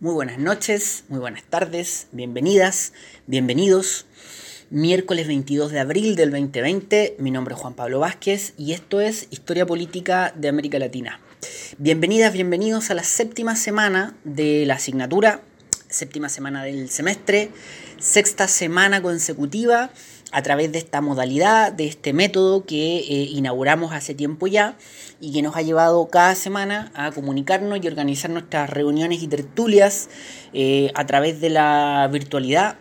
Muy buenas noches, muy buenas tardes, bienvenidas, bienvenidos. Miércoles 22 de abril del 2020, mi nombre es Juan Pablo Vázquez y esto es Historia Política de América Latina. Bienvenidas, bienvenidos a la séptima semana de la asignatura, séptima semana del semestre, sexta semana consecutiva a través de esta modalidad, de este método que eh, inauguramos hace tiempo ya y que nos ha llevado cada semana a comunicarnos y organizar nuestras reuniones y tertulias eh, a través de la virtualidad,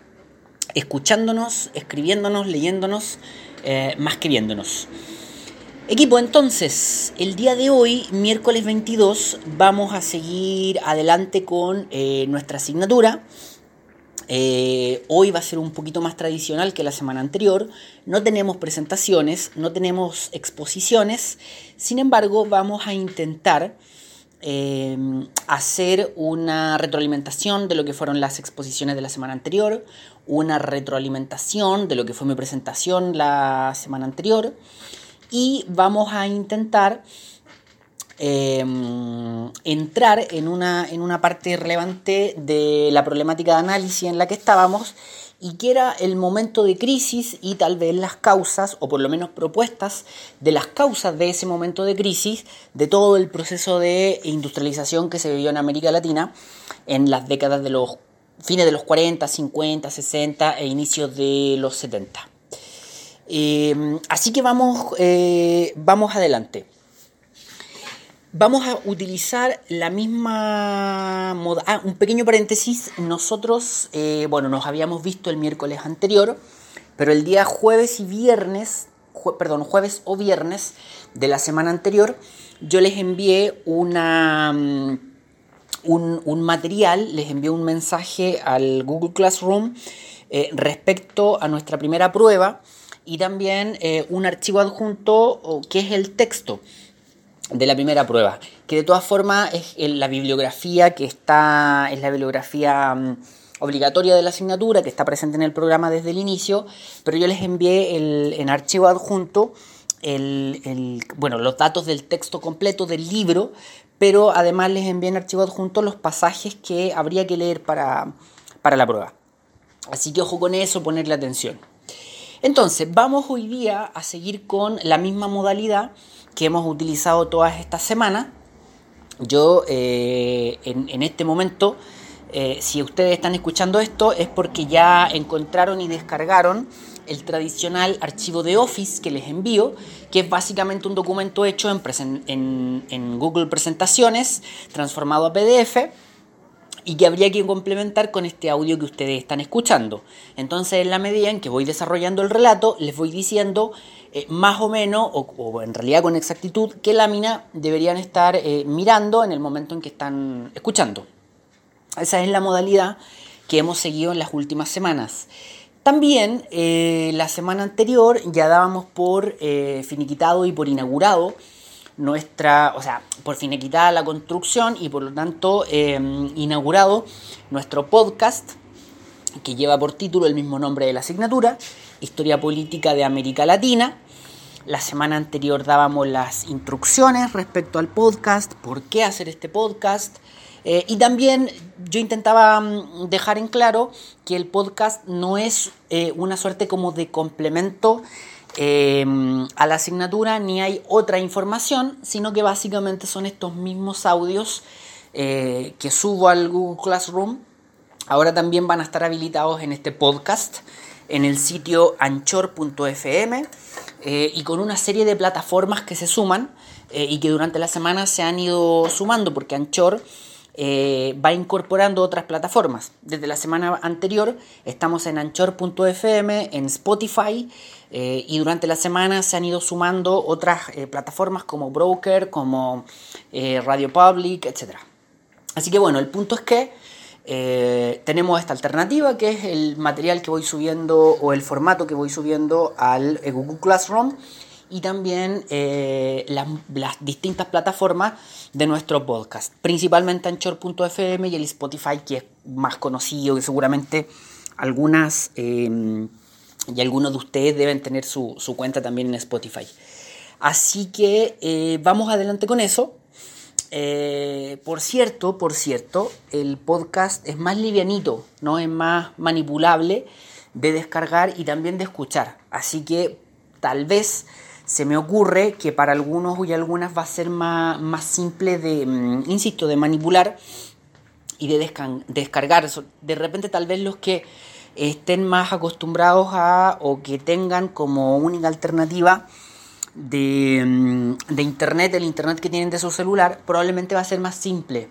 escuchándonos, escribiéndonos, leyéndonos, eh, más que viéndonos. Equipo, entonces, el día de hoy, miércoles 22, vamos a seguir adelante con nuestra asignatura eh, hoy va a ser un poquito más tradicional que la semana anterior. No tenemos presentaciones, no tenemos exposiciones. Sin embargo, vamos a intentar eh, hacer una retroalimentación de lo que fueron las exposiciones de la semana anterior, una retroalimentación de lo que fue mi presentación la semana anterior y vamos a intentar Em, entrar en una, en una parte relevante de la problemática de análisis en la que estábamos y que era el momento de crisis y tal vez las causas, o por lo menos propuestas de las causas de ese momento de crisis, de todo el proceso de industrialización que se vivió en América Latina en las décadas de los fines de los 40, 50, 60 e inicios de los 70. Em, así que vamos, eh, vamos adelante. Vamos a utilizar la misma moda. Ah, un pequeño paréntesis. Nosotros, eh, bueno, nos habíamos visto el miércoles anterior, pero el día jueves y viernes, perdón, jueves o viernes de la semana anterior, yo les envié una, mm, un, material, les envié un mensaje al Google Classroom eh, respecto a nuestra primera prueba y también eh, un archivo adjunto que es el texto de la primera prueba, que de todas formas es la bibliografía que está, es la bibliografía mm, obligatoria de la asignatura, que está presente en el programa desde el inicio, pero yo les envié el, en archivo adjunto el, bueno, los datos del texto completo del libro, pero además les envié en archivo adjunto los pasajes que habría que leer para, para la prueba. Así que ojo con eso, ponerle atención. Entonces, vamos hoy día a seguir con la misma modalidad que hemos utilizado todas estas semanas. Yo eh, en, este momento, eh, si ustedes están escuchando esto, es porque ya encontraron y descargaron el tradicional archivo de Office que les envío, que es básicamente un documento hecho en, en Google Presentaciones, transformado a PDF y que habría que complementar con este audio que ustedes están escuchando. Entonces, en la medida en que voy desarrollando el relato, les voy diciendo eh, más o menos, o, en realidad con exactitud, qué lámina deberían estar eh, mirando en el momento en que están escuchando. Esa es la modalidad que hemos seguido en las últimas semanas. También eh, la semana anterior ya dábamos por finiquitado y por inaugurado nuestra, o sea, por finiquitada la construcción y por lo tanto em, inaugurado nuestro podcast que lleva por título el mismo nombre de la asignatura, Historia Política de América Latina. La semana anterior dábamos las instrucciones respecto al podcast, por qué hacer este podcast. Eh, y también yo intentaba mm, dejar en claro que el podcast no es eh, una suerte como de complemento Em, a la asignatura ni hay otra información, sino que básicamente son estos mismos audios eh, que subo al Google Classroom. Ahora también van a estar habilitados en este podcast en el sitio anchor.fm eh, y con una serie de plataformas que se suman eh, y que durante la semana se han ido sumando porque Anchor eh, va incorporando otras plataformas. Desde la semana anterior estamos en anchor.fm, en Spotify y durante la semana se han ido sumando otras plataformas como Broker, como Radio Public, etc. Así que bueno, el punto es que tenemos esta alternativa que es el material que voy subiendo o el formato que voy subiendo al Google Classroom y también eh, las, distintas plataformas de nuestro podcast, principalmente Anchor.fm y el Spotify, que es más conocido, que seguramente algunas em, y algunos de ustedes deben tener su, cuenta también en Spotify. Así que eh, vamos adelante con eso. Eh, por cierto, por cierto, el podcast es más livianito, ¿no? Es más manipulable de descargar y también de escuchar. Así que tal vez se me ocurre que para algunos y algunas va a ser más, más simple de, mm, insisto, de manipular y de descargar. De repente tal vez los que estén más acostumbrados a o que tengan como única alternativa de, mm, de internet, el internet que tienen de su celular, probablemente va a ser más simple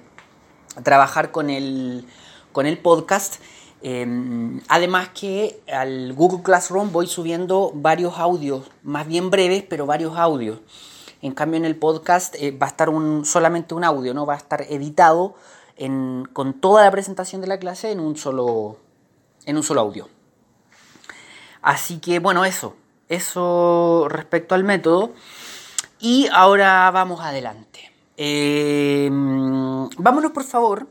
trabajar con el, con el podcast Em, además que al Google Classroom voy subiendo varios audios, más bien breves, pero varios audios. En cambio en el podcast eh, va a estar un, solamente un audio, ¿no? Va a estar editado con toda la presentación de la clase en un solo, en un solo audio. Así que bueno, eso. Eso respecto al método. Y ahora vamos adelante. Em, vámonos por favor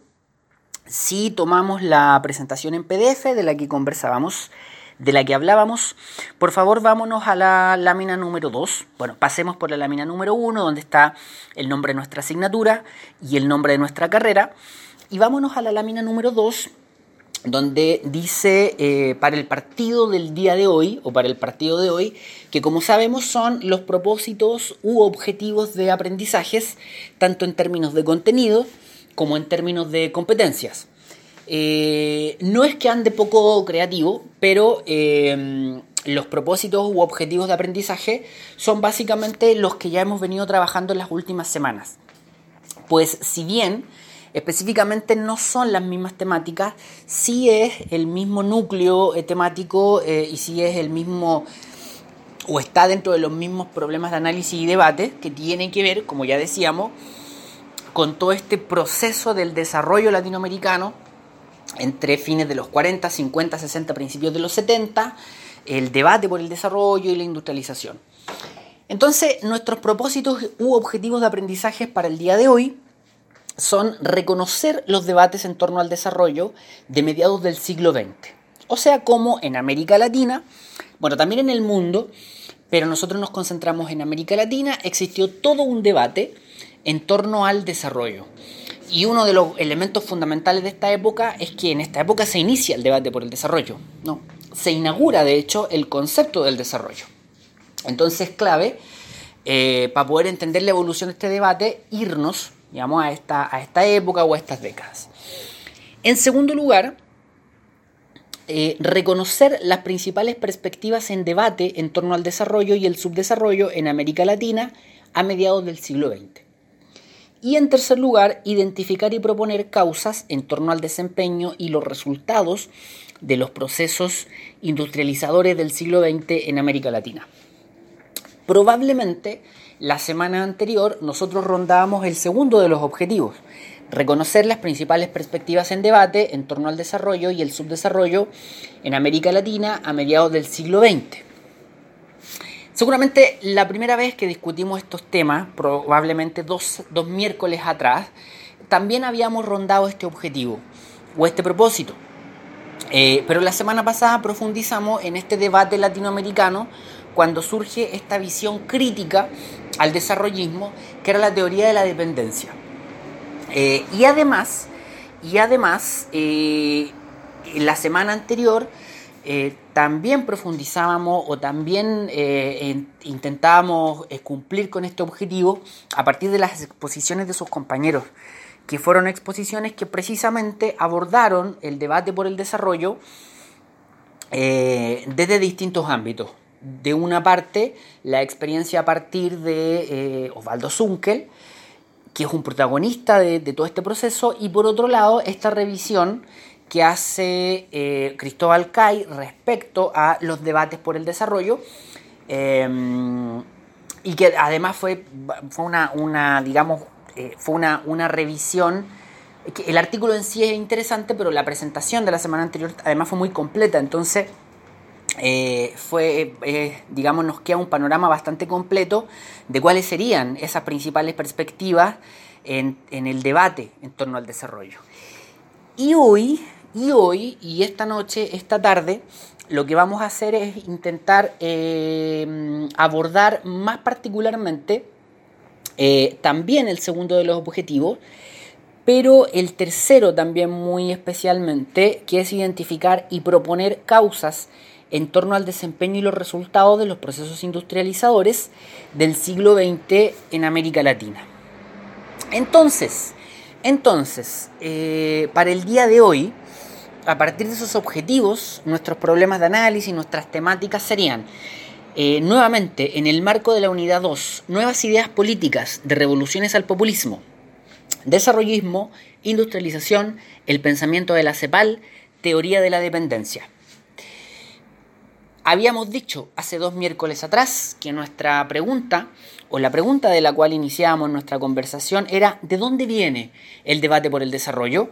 si tomamos la presentación en PDF de la que conversábamos, de la que hablábamos, por favor vámonos a la lámina número 2. Bueno, pasemos por la lámina número 1, donde está el nombre de nuestra asignatura y el nombre de nuestra carrera. Y vámonos a la lámina número 2, donde dice eh, para el partido del día de hoy, o para el partido de hoy, que como sabemos son los propósitos u objetivos de aprendizajes, tanto en términos de contenido, como en términos de competencias. Eh, no es que ande poco creativo, pero eh, los propósitos u objetivos de aprendizaje son básicamente los que ya hemos venido trabajando en las últimas semanas. Pues si bien específicamente no son las mismas temáticas, sí es el mismo núcleo eh, temático y sí es el mismo o está dentro de los mismos problemas de análisis y debate que tienen que ver, como ya decíamos, con todo este proceso del desarrollo latinoamericano entre fines de los 40, 50, 60, principios de los 70, el debate por el desarrollo y la industrialización. Entonces, nuestros propósitos u objetivos de aprendizaje para el día de hoy son reconocer los debates en torno al desarrollo de mediados del siglo XX. O sea, como en América Latina, bueno, también en el mundo, pero nosotros nos concentramos en América Latina, existió todo un debate en torno al desarrollo. Y uno de los elementos fundamentales de esta época es que en esta época se inicia el debate por el desarrollo. ¿no? Se inaugura, de hecho, el concepto del desarrollo. Entonces es clave, eh, para poder entender la evolución de este debate, irnos digamos, a, esta, a esta época o a estas décadas. En segundo lugar, eh, reconocer las principales perspectivas en debate en torno al desarrollo y el subdesarrollo en América Latina a mediados del siglo XX. Y en tercer lugar, identificar y proponer causas en torno al desempeño y los resultados de los procesos industrializadores del siglo XX en América Latina. Probablemente la semana anterior nosotros rondábamos el segundo de los objetivos, reconocer las principales perspectivas en debate en torno al desarrollo y el subdesarrollo en América Latina a mediados del siglo XX. Seguramente la primera vez que discutimos estos temas, probablemente dos, miércoles atrás, también habíamos rondado este objetivo o este propósito. Eh, pero la semana pasada profundizamos en este debate latinoamericano cuando surge esta visión crítica al desarrollismo, que era la teoría de la dependencia. Eh, y además, y además eh, la semana anterior eh, también profundizábamos o también intentábamos cumplir con este objetivo a partir de las exposiciones de sus compañeros, que fueron exposiciones que precisamente abordaron el debate por el desarrollo desde distintos ámbitos. De una parte, la experiencia a partir de Osvaldo Zunkel, que es un protagonista de, todo este proceso, y por otro lado, esta revisión que hace eh, Cristóbal Cay respecto a los debates por el desarrollo em, y que además fue, fue una, digamos, eh, fue una, una revisión. El artículo en sí es interesante, pero la presentación de la semana anterior además fue muy completa, entonces eh, fue, digamos, nos queda un panorama bastante completo de cuáles serían esas principales perspectivas en, el debate en torno al desarrollo. Y hoy y hoy, y esta noche, esta tarde, lo que vamos a hacer es intentar eh, abordar más particularmente eh, también el segundo de los objetivos, pero el tercero también muy especialmente, que es identificar y proponer causas en torno al desempeño y los resultados de los procesos industrializadores del siglo XX en América Latina. Entonces, entonces eh, para el día de hoy, a partir de esos objetivos, nuestros problemas de análisis, nuestras temáticas serían, eh, nuevamente, en el marco de la unidad 2, nuevas ideas políticas de revoluciones al populismo, desarrollismo, industrialización, el pensamiento de la CEPAL, teoría de la dependencia. Habíamos dicho hace dos miércoles atrás que nuestra pregunta, o la pregunta de la cual iniciábamos nuestra conversación, era ¿de dónde viene el debate por el desarrollo?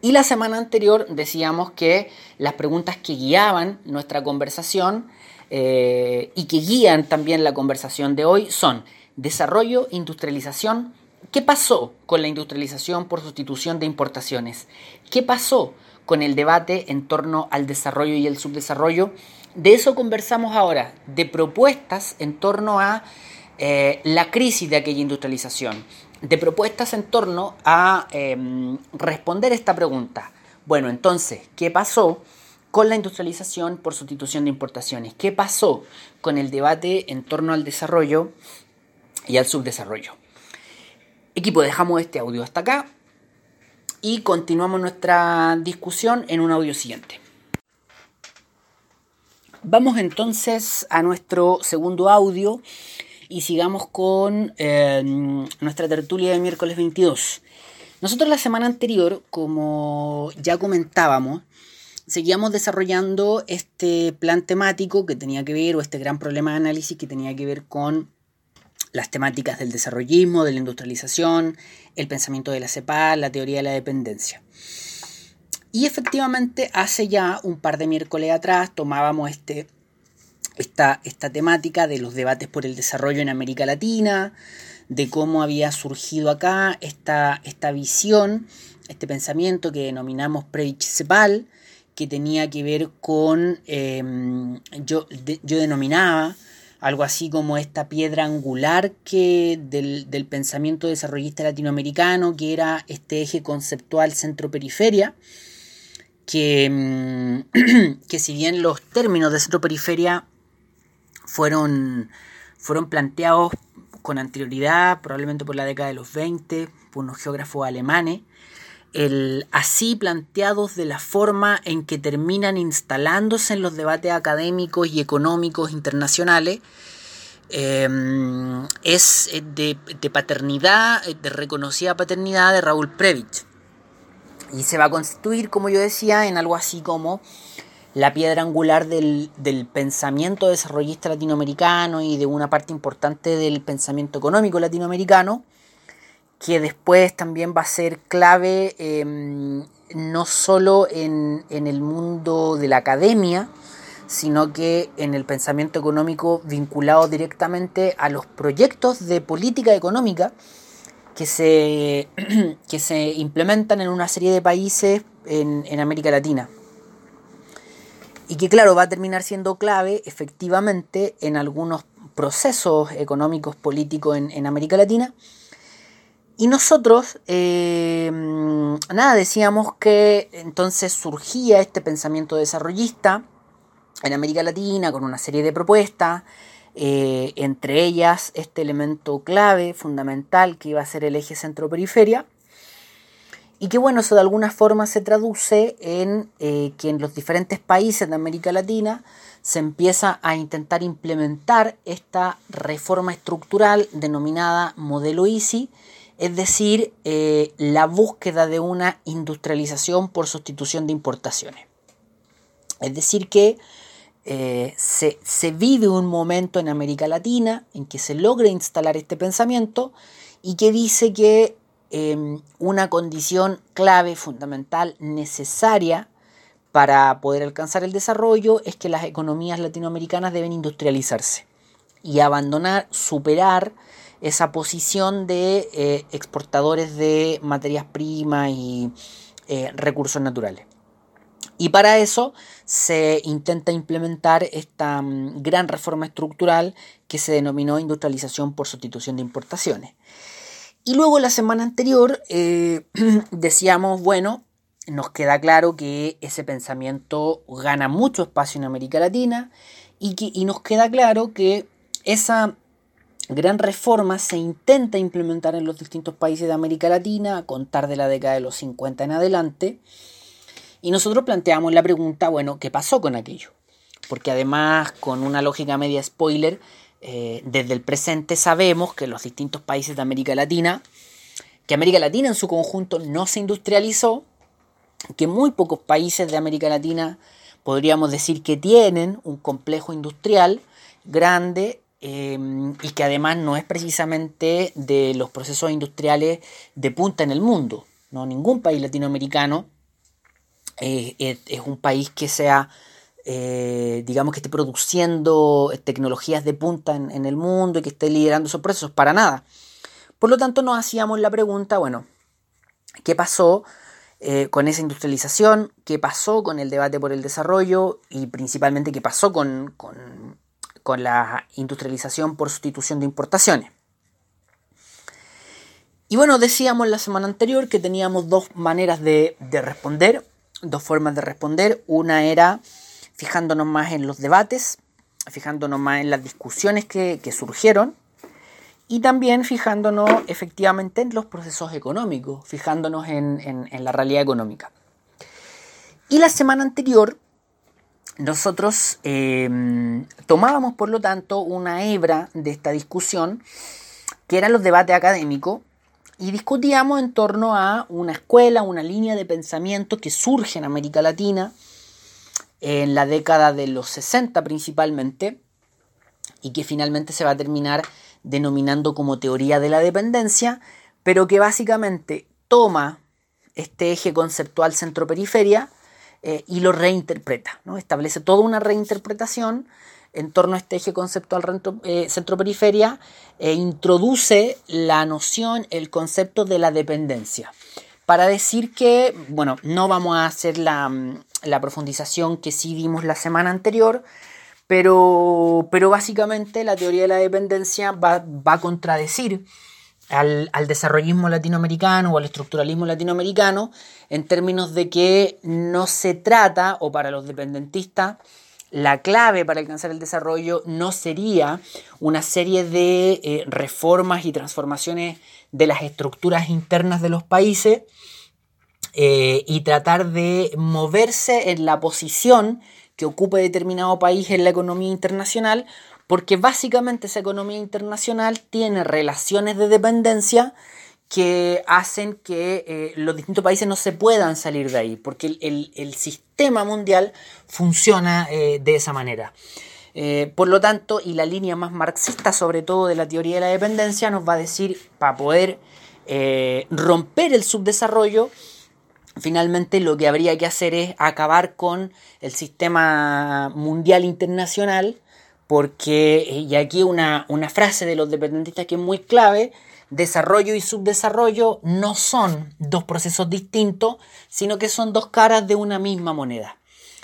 Y la semana anterior decíamos que las preguntas que guiaban nuestra conversación eh, y que guían también la conversación de hoy son desarrollo, industrialización. ¿Qué pasó con la industrialización por sustitución de importaciones? ¿Qué pasó con el debate en torno al desarrollo y el subdesarrollo. De eso conversamos ahora, de propuestas en torno a eh, la crisis de aquella industrialización, de propuestas en torno a em, responder esta pregunta. Bueno, entonces, ¿qué pasó con la industrialización por sustitución de importaciones? ¿Qué pasó con el debate en torno al desarrollo y al subdesarrollo? Equipo, dejamos este audio hasta acá y continuamos nuestra discusión en un audio siguiente. Vamos entonces a nuestro segundo audio y sigamos con em, nuestra tertulia de miércoles 22. Nosotros la semana anterior, como ya comentábamos, seguíamos desarrollando este plan temático que tenía que ver, o este gran problema de análisis que tenía que ver con las temáticas del desarrollismo, de la industrialización, el pensamiento de la CEPAL, la teoría de la dependencia. Y efectivamente, hace ya un par de miércoles atrás tomábamos este, esta, esta temática de los debates por el desarrollo en América Latina, de cómo había surgido acá esta, esta visión, este pensamiento que denominamos Previch-CEPAL, que tenía que ver con, em, yo, yo denominaba algo así como esta piedra angular que del, pensamiento desarrollista latinoamericano, que era este eje conceptual centro-periferia, que, mm, que si bien los términos de centro-periferia fueron, fueron planteados con anterioridad, probablemente por la década de los 20, por unos geógrafos alemanes, el, así planteados de la forma en que terminan instalándose en los debates académicos y económicos internacionales, em, es eh, de, paternidad, eh, de reconocida paternidad de Raúl Previch. Y se va a constituir, como yo decía, en algo así como la piedra angular del, del, pensamiento desarrollista latinoamericano y de una parte importante del pensamiento económico latinoamericano, que después también va a ser clave em, no solo en, el mundo de la academia, sino que en el pensamiento económico vinculado directamente a los proyectos de política económica que se, que se implementan en una serie de países en, América Latina. Y que claro, va a terminar siendo clave efectivamente en algunos procesos económicos políticos en América Latina, y nosotros, eh, nada, decíamos que entonces surgía este pensamiento desarrollista en América Latina con una serie de propuestas, eh, entre ellas este elemento clave, fundamental, que iba a ser el eje centro-periferia, y que bueno, eso de alguna forma se traduce en eh, que en los diferentes países de América Latina se empieza a intentar implementar esta reforma estructural denominada modelo EASY, es decir, eh, la búsqueda de una industrialización por sustitución de importaciones. Es decir, que eh, se, vive un momento en América Latina en que se logra instalar este pensamiento y que dice que em, una condición clave, fundamental, necesaria para poder alcanzar el desarrollo es que las economías latinoamericanas deben industrializarse y abandonar, superar esa posición de eh, exportadores de materias primas y eh, recursos naturales. Y para eso se intenta implementar esta mm, gran reforma estructural que se denominó industrialización por sustitución de importaciones. Y luego la semana anterior eh, decíamos, bueno, nos queda claro que ese pensamiento gana mucho espacio en América Latina y, que, y nos queda claro que esa gran reforma se intenta implementar en los distintos países de América Latina a contar de la década de los 50 en adelante. Y nosotros planteamos la pregunta, bueno, ¿qué pasó con aquello? Porque además, con una lógica media spoiler, eh, desde el presente sabemos que los distintos países de América Latina, que América Latina en su conjunto no se industrializó, que muy pocos países de América Latina podríamos decir que tienen un complejo industrial grande eh, y que además no es precisamente de los procesos industriales de punta en el mundo. ¿no? Ningún país latinoamericano es, un país que sea, eh, digamos, que esté produciendo tecnologías de punta en, el mundo y que esté liderando esos procesos, para nada. Por lo tanto, nos hacíamos la pregunta, bueno, ¿qué pasó eh, con esa industrialización? ¿Qué pasó con el debate por el desarrollo? Y principalmente, ¿qué pasó con, la industrialización por sustitución de importaciones? Y bueno, decíamos la semana anterior que teníamos dos maneras de responder dos formas de responder. Una era fijándonos más en los debates, fijándonos más en las discusiones que, surgieron y también fijándonos efectivamente en los procesos económicos, fijándonos en, la realidad económica. Y la semana anterior nosotros em, tomábamos por lo tanto una hebra de esta discusión que eran los debates académicos y discutíamos en torno a una escuela, una línea de pensamiento que surge en América Latina en la década de los 60 principalmente y que finalmente se va a terminar denominando como teoría de la dependencia, pero que básicamente toma este eje conceptual centro-periferia eh, y lo reinterpreta, ¿no? establece toda una reinterpretación en torno a este eje conceptual eh, centro-periferia e introduce la noción, el concepto de la dependencia. Para decir que, bueno, no vamos a hacer la, profundización que sí vimos la semana anterior, pero, pero básicamente la teoría de la dependencia va, a contradecir al, al, desarrollismo latinoamericano o al estructuralismo latinoamericano en términos de que no se trata, o para los dependentistas, la clave para alcanzar el desarrollo no sería una serie de eh, reformas y transformaciones de las estructuras internas de los países eh, y tratar de moverse en la posición que ocupe determinado país en la economía internacional, porque básicamente esa economía internacional tiene relaciones de dependencia que hacen que eh, los distintos países no se puedan salir de ahí, porque el, sistema mundial funciona eh, de esa manera. Eh, por lo tanto, y la línea más marxista sobre todo de la teoría de la dependencia nos va a decir, para poder romper el subdesarrollo, finalmente lo que habría que hacer es acabar con el sistema mundial internacional, porque, y aquí una, una frase de los dependentistas que es muy clave, desarrollo y subdesarrollo no son dos procesos distintos, sino que son dos caras de una misma moneda.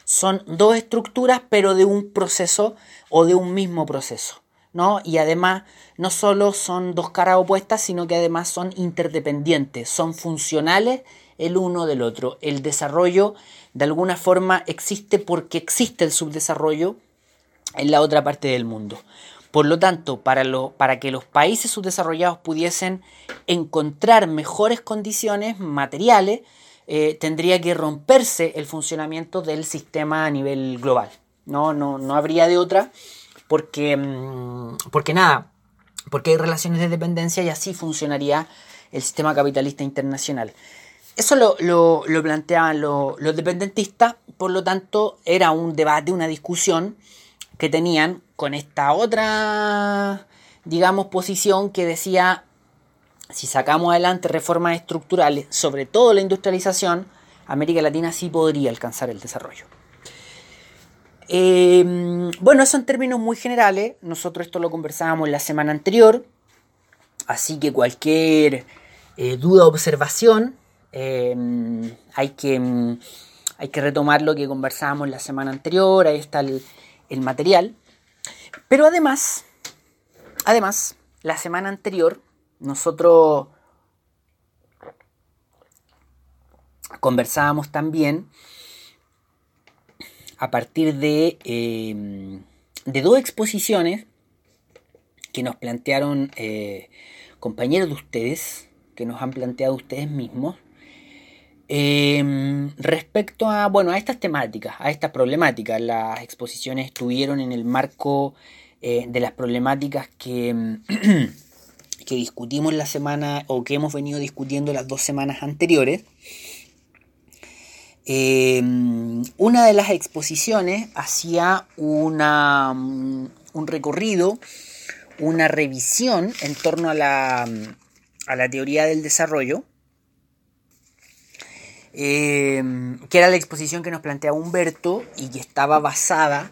Son dos estructuras, pero de un proceso o de un mismo proceso. ¿no? Y además, no solo son dos caras opuestas, sino que además son interdependientes, son funcionales el uno del otro. El desarrollo, de alguna forma, existe porque existe el subdesarrollo en la otra parte del mundo. Por lo tanto, para, para que los países subdesarrollados pudiesen encontrar mejores condiciones materiales, eh, tendría que romperse el funcionamiento del sistema a nivel global. No, no, no habría de otra, porque, mm, porque nada, porque hay relaciones de dependencia y así funcionaría el sistema capitalista internacional. Eso lo, planteaban los dependentistas, por lo tanto era un debate, una discusión que tenían con esta otra, digamos, posición que decía, si sacamos adelante reformas estructurales, sobre todo la industrialización, América Latina sí podría alcanzar el desarrollo. Eh, bueno, eso en términos muy generales, nosotros esto lo conversábamos la semana anterior, así que cualquier eh, duda o observación, eh, hay que hay que retomar lo que conversábamos la semana anterior, ahí está el, el material. Pero además, además, la semana anterior nosotros conversábamos también a partir de, eh, de dos exposiciones que nos plantearon eh, compañeros de ustedes, que nos han planteado ustedes mismos, eh, respecto a, bueno, a estas temáticas, a estas problemáticas. Las exposiciones estuvieron en el marco de las problemáticas que, que discutimos la semana o que hemos venido discutiendo las dos semanas anteriores. Em, una de las exposiciones hacía una, un recorrido, una revisión en torno a la, a la teoría del desarrollo, em, que era la exposición que nos planteaba Humberto y que estaba basada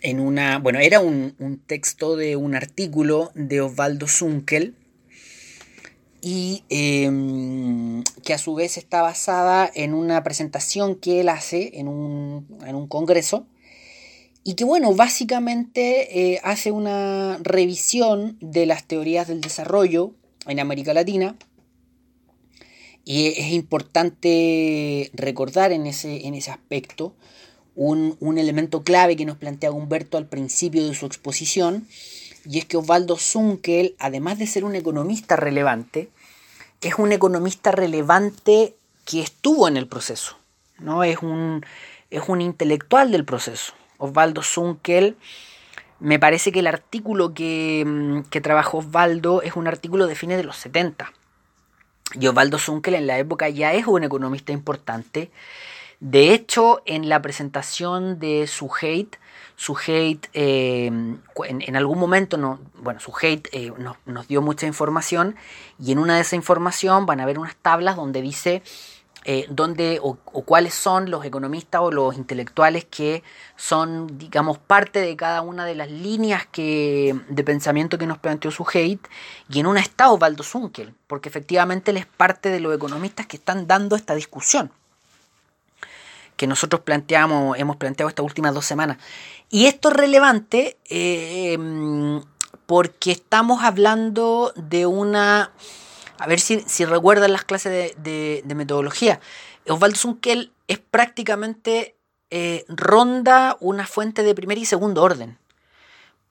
en una, bueno, era un, un texto de un artículo de Osvaldo Zunkel, y em, que a su vez está basada en una presentación que él hace en un, en un congreso y que bueno, básicamente eh, hace una revisión de las teorías del desarrollo en América Latina y es importante recordar en ese, en ese aspecto un, un elemento clave que nos plantea Humberto al principio de su exposición, y es que Osvaldo Zunkel, además de ser un economista relevante, es un economista relevante que estuvo en el proceso, ¿no? Es un, es un intelectual del proceso. Osvaldo Zunkel, me parece que el artículo que, que trabajó Osvaldo es un artículo de fines de los 70. Osvaldo Zunkel en la época ya es un economista importante. De hecho, en la presentación de su hate, su hate eh, en, algún momento, no, bueno, su hate eh, nos, dio mucha información y en una de esa información van a ver unas tablas donde dice eh, o, cuáles son los economistas o los intelectuales que son, digamos, parte de cada una de las líneas que, de pensamiento que nos planteó su hate y en una está Osvaldo Zunkel, porque efectivamente él es parte de los economistas que están dando esta discusión que nosotros planteamos, hemos planteado estas últimas dos semanas. Y esto es relevante eh, porque estamos hablando de una... A ver si, recuerdan las clases de, metodología. Osvaldo Zunkel es prácticamente eh, ronda una fuente de primer y segundo orden.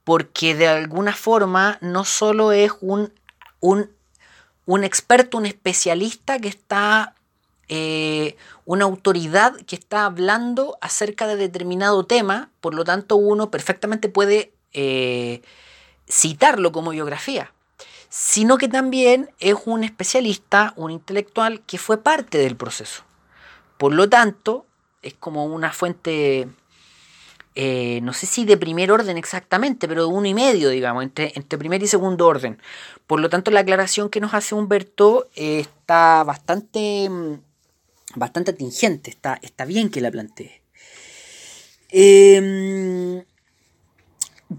Porque de alguna forma no solo es un experto, un especialista que está eh, una autoridad que está hablando acerca de determinado tema, por lo tanto uno perfectamente puede eh, citarlo como biografía, sino que también es un especialista, un intelectual que fue parte del proceso. Por lo tanto, es como una fuente, eh, no sé si de primer orden exactamente, pero de uno y medio, digamos, entre, entre primer y segundo orden. Por lo tanto, la aclaración que nos hace Humberto está bastante mm, bastante atingente, está, está bien que la plantee. Em,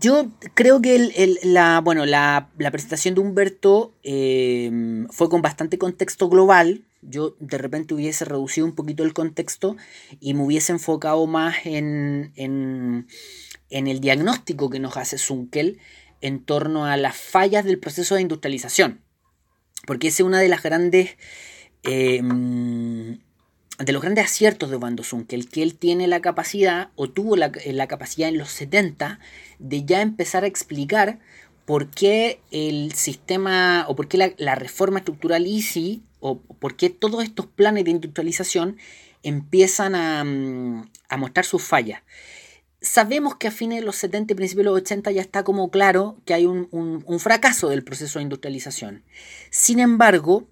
yo creo que la, bueno, la, presentación de Humberto em, fue con bastante contexto global. Yo de repente hubiese reducido un poquito el contexto y me hubiese enfocado más en, en, en el diagnóstico que nos hace Zunkel en torno a las fallas del proceso de industrialización. Porque esa es una de las grandes em, de los grandes aciertos de Van que el que él tiene la capacidad, o tuvo la, capacidad en los 70, de ya empezar a explicar por qué el sistema, o por qué la, reforma estructural EASY, o por qué todos estos planes de industrialización empiezan a, mm, a mostrar sus fallas. Sabemos que a fines de los 70 y principios de los 80 ya está como claro que hay un fracaso del proceso de industrialización. Sin embargo,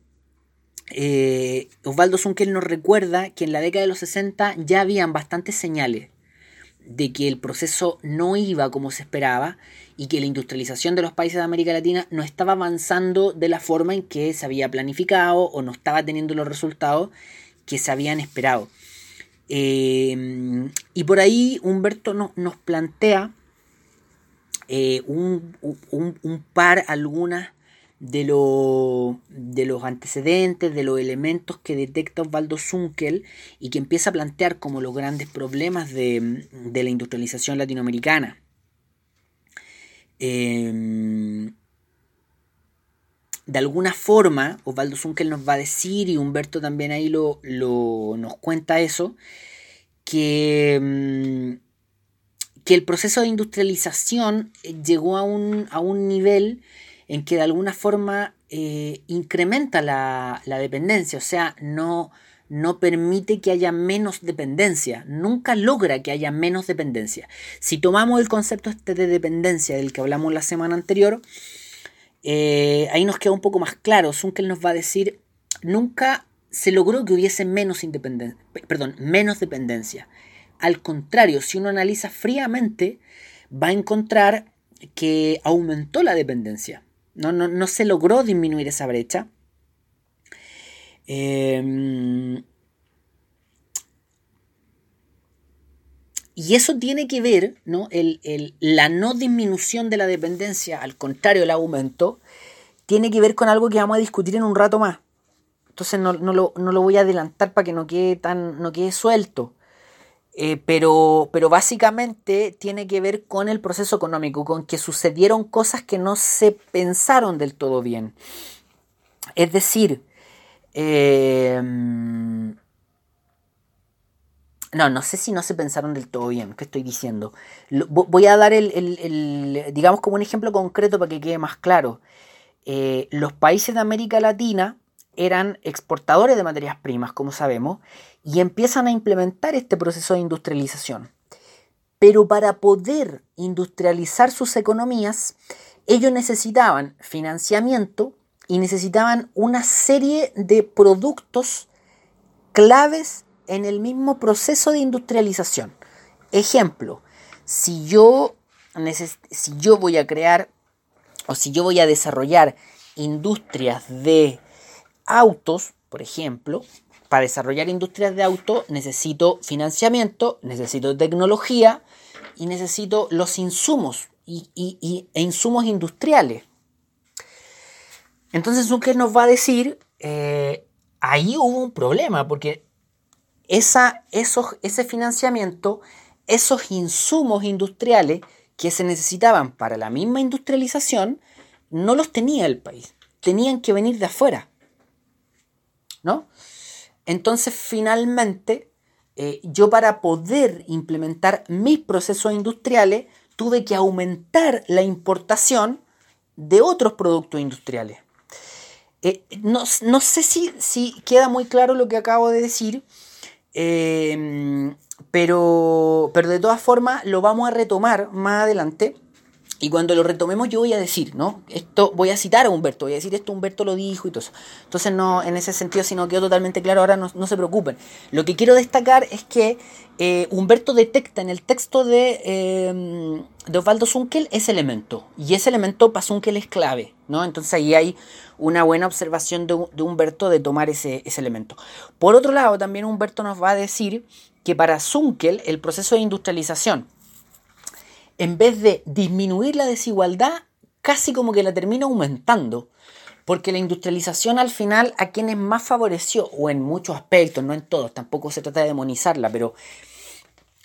eh, Osvaldo Zunkel nos recuerda que en la década de los 60 ya habían bastantes señales de que el proceso no iba como se esperaba y que la industrialización de los países de América Latina no estaba avanzando de la forma en que se había planificado o no estaba teniendo los resultados que se habían esperado. Eh, y por ahí Humberto nos plantea eh, un, un, par, algunas de, lo, de los antecedentes, de los elementos que detecta Osvaldo Zunkel y que empieza a plantear como los grandes problemas de, la industrialización latinoamericana. Em, de alguna forma, Osvaldo Zunkel nos va a decir, y Humberto también ahí lo, nos cuenta eso, que, em, que el proceso de industrialización llegó a un, a un nivel en que de alguna forma eh, incrementa la, dependencia, o sea, no, no permite que haya menos dependencia, nunca logra que haya menos dependencia. Si tomamos el concepto este de dependencia del que hablamos la semana anterior, eh, ahí nos queda un poco más claro. Zunkel nos va a decir, nunca se logró que hubiese menos perdón, menos dependencia. Al contrario, si uno analiza fríamente, va a encontrar que aumentó la dependencia. No, se logró disminuir esa brecha. Em, y eso tiene que ver, ¿no? la no disminución de la dependencia, al contrario, el aumento, tiene que ver con algo que vamos a discutir en un rato más. Entonces no, lo, voy a adelantar para que no quede tan. no quede suelto. Eh, pero, pero básicamente tiene que ver con el proceso económico, con que sucedieron cosas que no se pensaron del todo bien. Es decir, eh, no, no sé si no se pensaron del todo bien, ¿qué estoy diciendo? voy a dar el, digamos como un ejemplo concreto para que quede más claro. Eh, los países de América Latina eran exportadores de materias primas, como sabemos, y empiezan a implementar este proceso de industrialización. Pero para poder industrializar sus economías, ellos necesitaban financiamiento y necesitaban una serie de productos claves en el mismo proceso de industrialización. Ejemplo, si yo, si yo voy a crear o si yo voy a desarrollar industrias de autos, por ejemplo, para desarrollar industrias de auto necesito financiamiento, necesito tecnología y necesito los insumos y, e insumos industriales. Entonces Zucker nos va a decir, eh, ahí hubo un problema porque esa, esos, ese financiamiento, esos insumos industriales que se necesitaban para la misma industrialización, no los tenía el país, tenían que venir de afuera. ¿No? Entonces, finalmente, eh, yo para poder implementar mis procesos industriales, tuve que aumentar la importación de otros productos industriales. Eh, no, sé si, si, queda muy claro lo que acabo de decir, eh, pero, pero de todas formas lo vamos a retomar más adelante y cuando lo retomemos yo voy a decir, ¿no? Esto voy a citar a Humberto, voy a decir esto Humberto lo dijo y todo eso. Entonces no, en ese sentido, si no quedó totalmente claro ahora, no, se preocupen. Lo que quiero destacar es que eh, Humberto detecta en el texto de, de Osvaldo Zunkel ese elemento. Y ese elemento para Zunkel es clave, ¿no? Entonces ahí hay una buena observación de, de Humberto de tomar ese, ese elemento. Por otro lado, también Humberto nos va a decir que para Zunkel el proceso de industrialización en vez de disminuir la desigualdad, casi como que la termina aumentando. Porque la industrialización al final a quienes más favoreció, o en muchos aspectos, no en todos, tampoco se trata de demonizarla, pero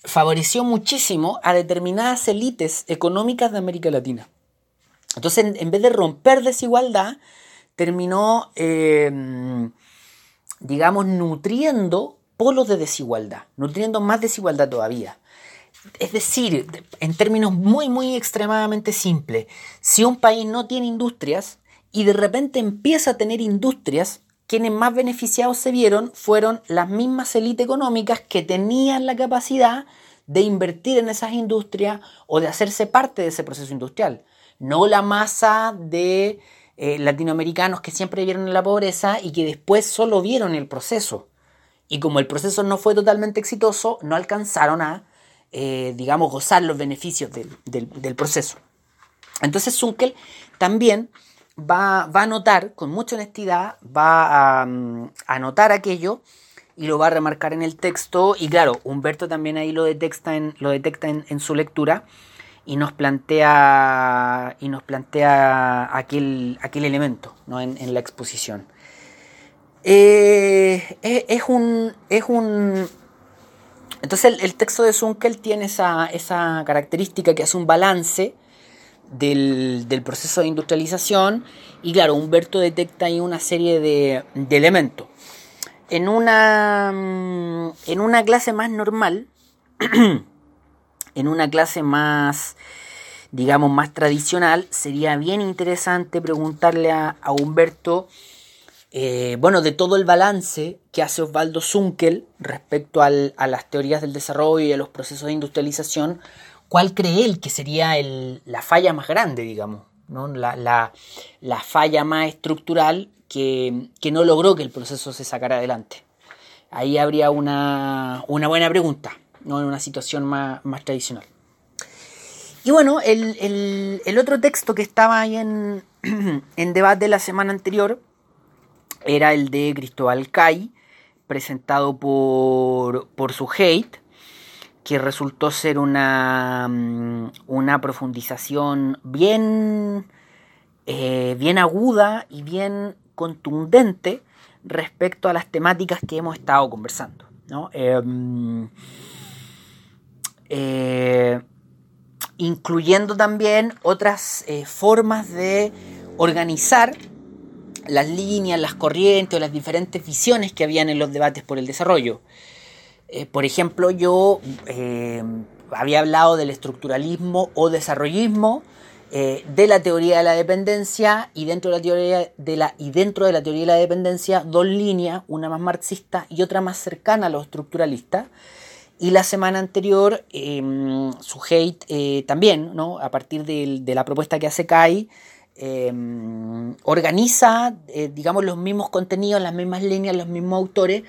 favoreció muchísimo a determinadas élites económicas de América Latina. Entonces, en, vez de romper desigualdad, terminó, em, digamos, nutriendo polos de desigualdad, nutriendo más desigualdad todavía. Es decir, en términos muy, muy extremadamente simples, si un país no tiene industrias y de repente empieza a tener industrias, quienes más beneficiados se vieron fueron las mismas élites económicas que tenían la capacidad de invertir en esas industrias o de hacerse parte de ese proceso industrial. No la masa de eh, latinoamericanos que siempre vieron la pobreza y que después solo vieron el proceso. Y como el proceso no fue totalmente exitoso, no alcanzaron a eh, digamos, gozar los beneficios del, proceso. Entonces Zunkel también va, a notar, con mucha honestidad, va a, mm, anotar aquello y lo va a remarcar en el texto. Y claro, Humberto también ahí lo detecta en, lo detecta en, su lectura. y nos plantea, y nos plantea aquel, aquel elemento en, la exposición. Eh, es, un, es un... Entonces el, texto de Zunkel tiene esa, esa, característica que hace un balance del, proceso de industrialización y claro, Humberto detecta ahí una serie de, de elementos. En una, en una clase más normal, en una clase más, digamos, más tradicional, sería bien interesante preguntarle a, Humberto, eh, bueno, de todo el balance que hace Osvaldo Zunkel respecto a las teorías del desarrollo y a los procesos de industrialización, ¿cuál cree él que sería la falla más grande, digamos? ¿no? La, falla más estructural que, no logró que el proceso se sacara adelante. Ahí habría una, buena pregunta no en una situación más, tradicional. Y bueno, el, otro texto que estaba ahí en, en, debate la semana anterior era el de Cristóbal Cay, presentado por, por su hate, que resultó ser una, mm, una profundización bien, eh, bien aguda y bien contundente respecto a las temáticas que hemos estado conversando. ¿no? Em, eh, incluyendo también otras eh, formas de organizar las líneas, las corrientes o las diferentes visiones que habían en los debates por el desarrollo. Eh, por ejemplo, yo había hablado del estructuralismo o desarrollismo, de la teoría de la dependencia y dentro de la teoría de la, y dentro de la teoría de la dependencia dos líneas, una más marxista y otra más cercana a los estructuralistas. Y la semana anterior, em, su hate eh, también, ¿no? a partir de, la propuesta que hace Kai, em, organiza, eh, digamos, los mismos contenidos, las mismas líneas, los mismos autores,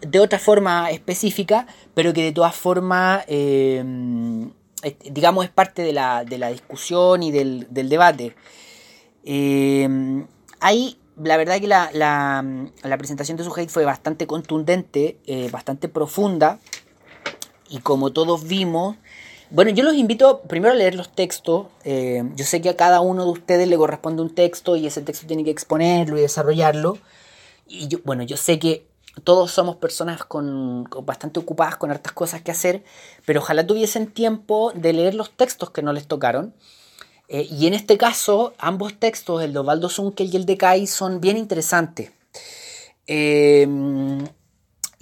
de otra forma específica, pero que de todas formas, em, digamos, es parte de la, discusión y del, debate. ahí la verdad que la, la, presentación de su hate fue bastante contundente, eh, bastante profunda y como todos vimos, bueno, yo los invito primero a leer los textos. Eh, yo sé que a cada uno de ustedes le corresponde un texto y ese texto tiene que exponerlo y desarrollarlo. Y bueno, yo sé que todos somos personas con, bastante ocupadas con hartas cosas que hacer, pero ojalá tuviesen tiempo de leer los textos que no les tocaron. Eh, y en este caso, ambos textos, el de Osvaldo Zunkel y el de Kai, son bien interesantes. Eh,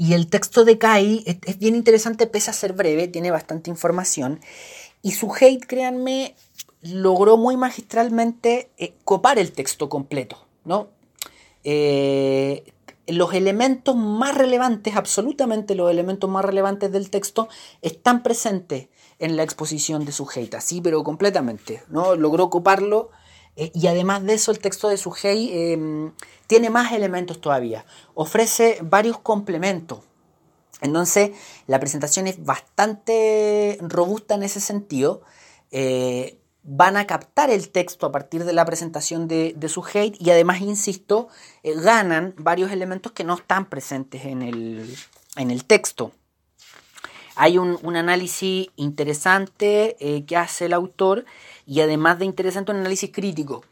y el texto de Kai es, bien interesante, pese a ser breve, tiene bastante información. Y su hate, créanme, logró muy magistralmente eh, copar el texto completo, ¿no? Eh, los elementos más relevantes, absolutamente los elementos más relevantes del texto, están presentes en la exposición de su hate, así, pero completamente, ¿no? Logró coparlo eh, y además de eso, el texto de Sugei em, tiene más elementos todavía. Ofrece varios complementos. Entonces, la presentación es bastante robusta en ese sentido. Eh, van a captar el texto a partir de la presentación de, de su y además, insisto, eh, ganan varios elementos que no están presentes en el, texto. Hay un, análisis interesante que hace el autor y además de interesante un análisis crítico.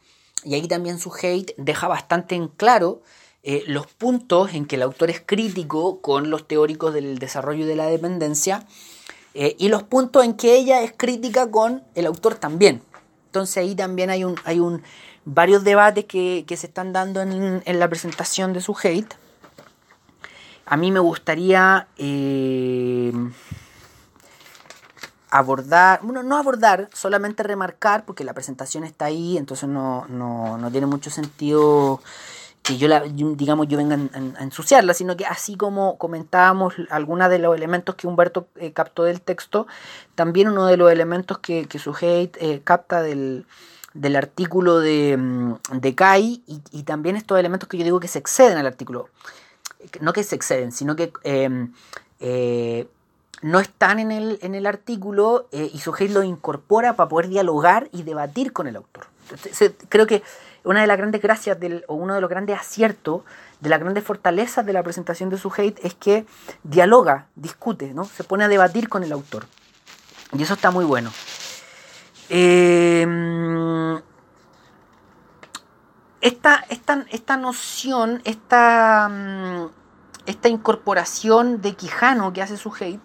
Y ahí también su hate deja bastante en claro eh, los puntos en que el autor es crítico con los teóricos del desarrollo de la dependencia eh, y los puntos en que ella es crítica con el autor también. Entonces ahí también hay un, hay un varios debates que, se están dando en, la presentación de su hate. A mí me gustaría eh, abordar, bueno, no abordar, solamente remarcar, porque la presentación está ahí, entonces no, tiene mucho sentido que yo, la, digamos, yo venga a, ensuciarla, sino que así como comentábamos algunos de los elementos que Humberto eh, captó del texto, también uno de los elementos que, que su hate eh, capta del, artículo de, mm, de Kai y, también estos elementos que yo digo que se exceden al artículo. No que se exceden, sino que em, eh, no están en el, en el artículo eh, y Sugei lo incorpora para poder dialogar y debatir con el autor. creo que una de las grandes gracias del, o uno de los grandes aciertos, de las grandes fortalezas de la presentación de Sugei es que dialoga, discute, ¿no? se pone a debatir con el autor. Y eso está muy bueno. Em, esta, esta, noción, esta, mm, esta incorporación de Quijano que hace su hate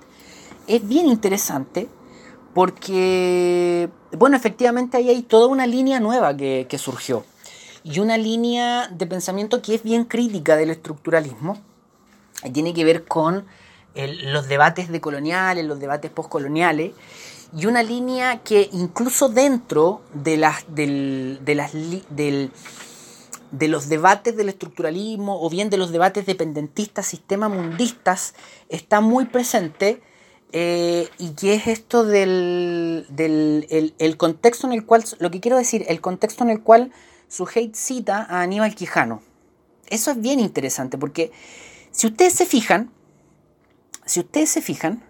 es bien interesante porque, bueno, efectivamente ahí hay toda una línea nueva que, surgió y una línea de pensamiento que es bien crítica del estructuralismo tiene que ver con los debates decoloniales, los debates postcoloniales y una línea que incluso dentro de las, del, de las, de los debates del estructuralismo o bien de los debates dependentistas, sistema mundistas, está muy presente eh, y que es esto del, el, contexto en el cual, lo que quiero decir, el contexto en el cual su hate cita a Aníbal Quijano. Eso es bien interesante porque si ustedes se fijan, si ustedes se fijan,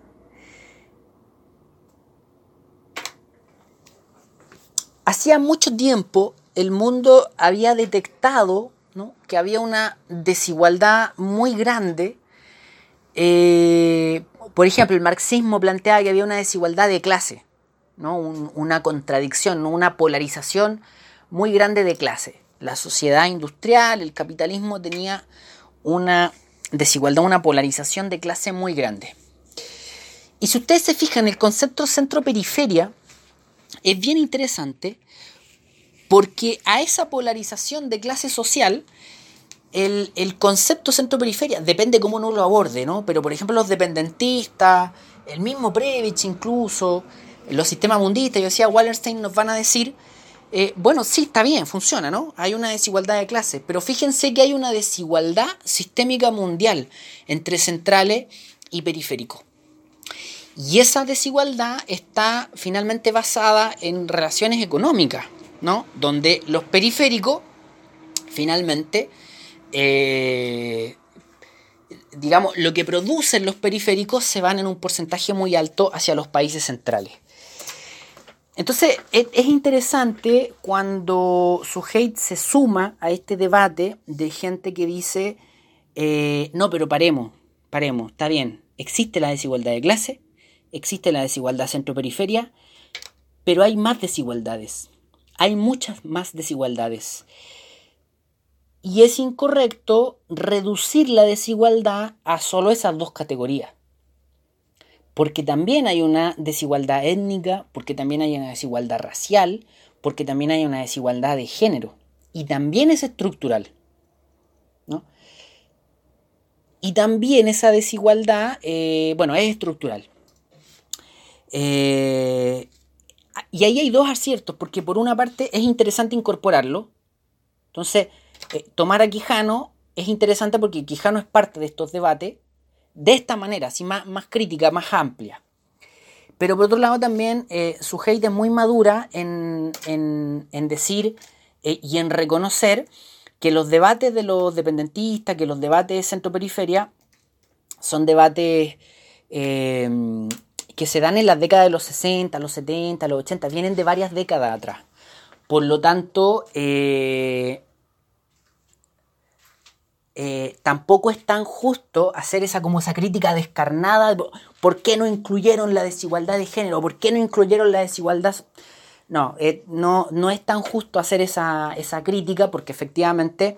hacía mucho tiempo el mundo había detectado que había una desigualdad muy grande. Eh, por ejemplo, el marxismo planteaba que había una desigualdad de clase, ¿no? una contradicción, una polarización muy grande de clase. La sociedad industrial, el capitalismo tenía una desigualdad, una polarización de clase muy grande. Y si ustedes se fijan, el concepto centro-periferia es bien interesante porque a esa polarización de clase social, el, concepto centro-periferia, depende cómo uno lo aborde, ¿no? Pero por ejemplo los dependentistas, el mismo Previch incluso, los sistemas mundistas, yo decía, Wallerstein nos van a decir, eh, bueno, sí, está bien, funciona, ¿no? Hay una desigualdad de clase, pero fíjense que hay una desigualdad sistémica mundial entre centrales y periféricos. Y esa desigualdad está finalmente basada en relaciones económicas. Donde los periféricos, finalmente, eh, digamos, lo que producen los periféricos se van en un porcentaje muy alto hacia los países centrales. Entonces, es, interesante cuando su hate se suma a este debate de gente que dice, eh, no, pero paremos, paremos, está bien, existe la desigualdad de clase, existe la desigualdad centro-periferia, pero hay más desigualdades hay muchas más desigualdades. Y es incorrecto reducir la desigualdad a solo esas dos categorías. Porque también hay una desigualdad étnica, porque también hay una desigualdad racial, porque también hay una desigualdad de género. Y también es estructural. Y también esa desigualdad, eh, bueno, es estructural. Eh, y ahí hay dos aciertos, porque por una parte es interesante incorporarlo. Entonces, eh, tomar a Quijano es interesante porque Quijano es parte de estos debates de esta manera, así más, más crítica, más amplia. Pero por otro lado también eh, su hate es muy madura en, decir eh, y en reconocer que los debates de los dependentistas, que los debates de centro-periferia son debates que se dan en las décadas de los 60, los 70, los 80, vienen de varias décadas atrás. Por lo tanto, eh, eh, tampoco es tan justo hacer esa como esa crítica descarnada. ¿Por qué no incluyeron la desigualdad de género? ¿Por qué no incluyeron la desigualdad? No, eh, no, no, es tan justo hacer esa, esa crítica porque efectivamente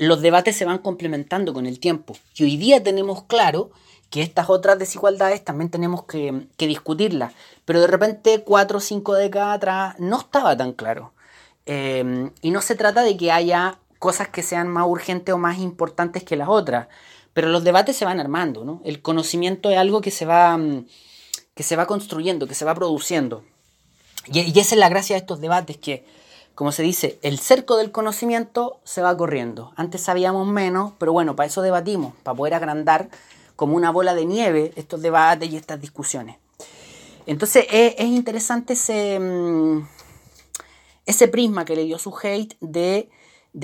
los debates se van complementando con el tiempo. Y hoy día tenemos claro que estas otras desigualdades también tenemos que, discutirlas. Pero de repente, cuatro o cinco décadas atrás, no estaba tan claro. Eh, y no se trata de que haya cosas que sean más urgentes o más importantes que las otras. Pero los debates se van armando, ¿no? El conocimiento es algo que se va, mm, que se va construyendo, que se va produciendo. Y, esa es la gracia de estos debates, que, como se dice, el cerco del conocimiento se va corriendo. Antes sabíamos menos, pero bueno, para eso debatimos, para poder agrandar como una bola de nieve estos debates y estas discusiones. Entonces es, interesante ese, mm, ese prisma que le dio su hate de,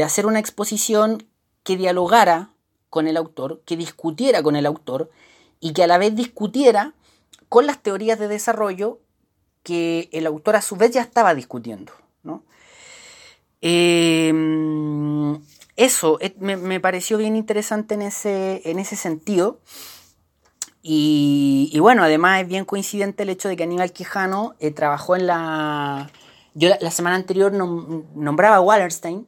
hacer una exposición que dialogara con el autor, que discutiera con el autor y que a la vez discutiera con las teorías de desarrollo que el autor a su vez ya estaba discutiendo. Eh, eso me, pareció bien interesante en ese, en ese sentido. Y, bueno, además es bien coincidente el hecho de que Aníbal Quijano eh, trabajó en la... Yo la, semana anterior nombraba a Wallerstein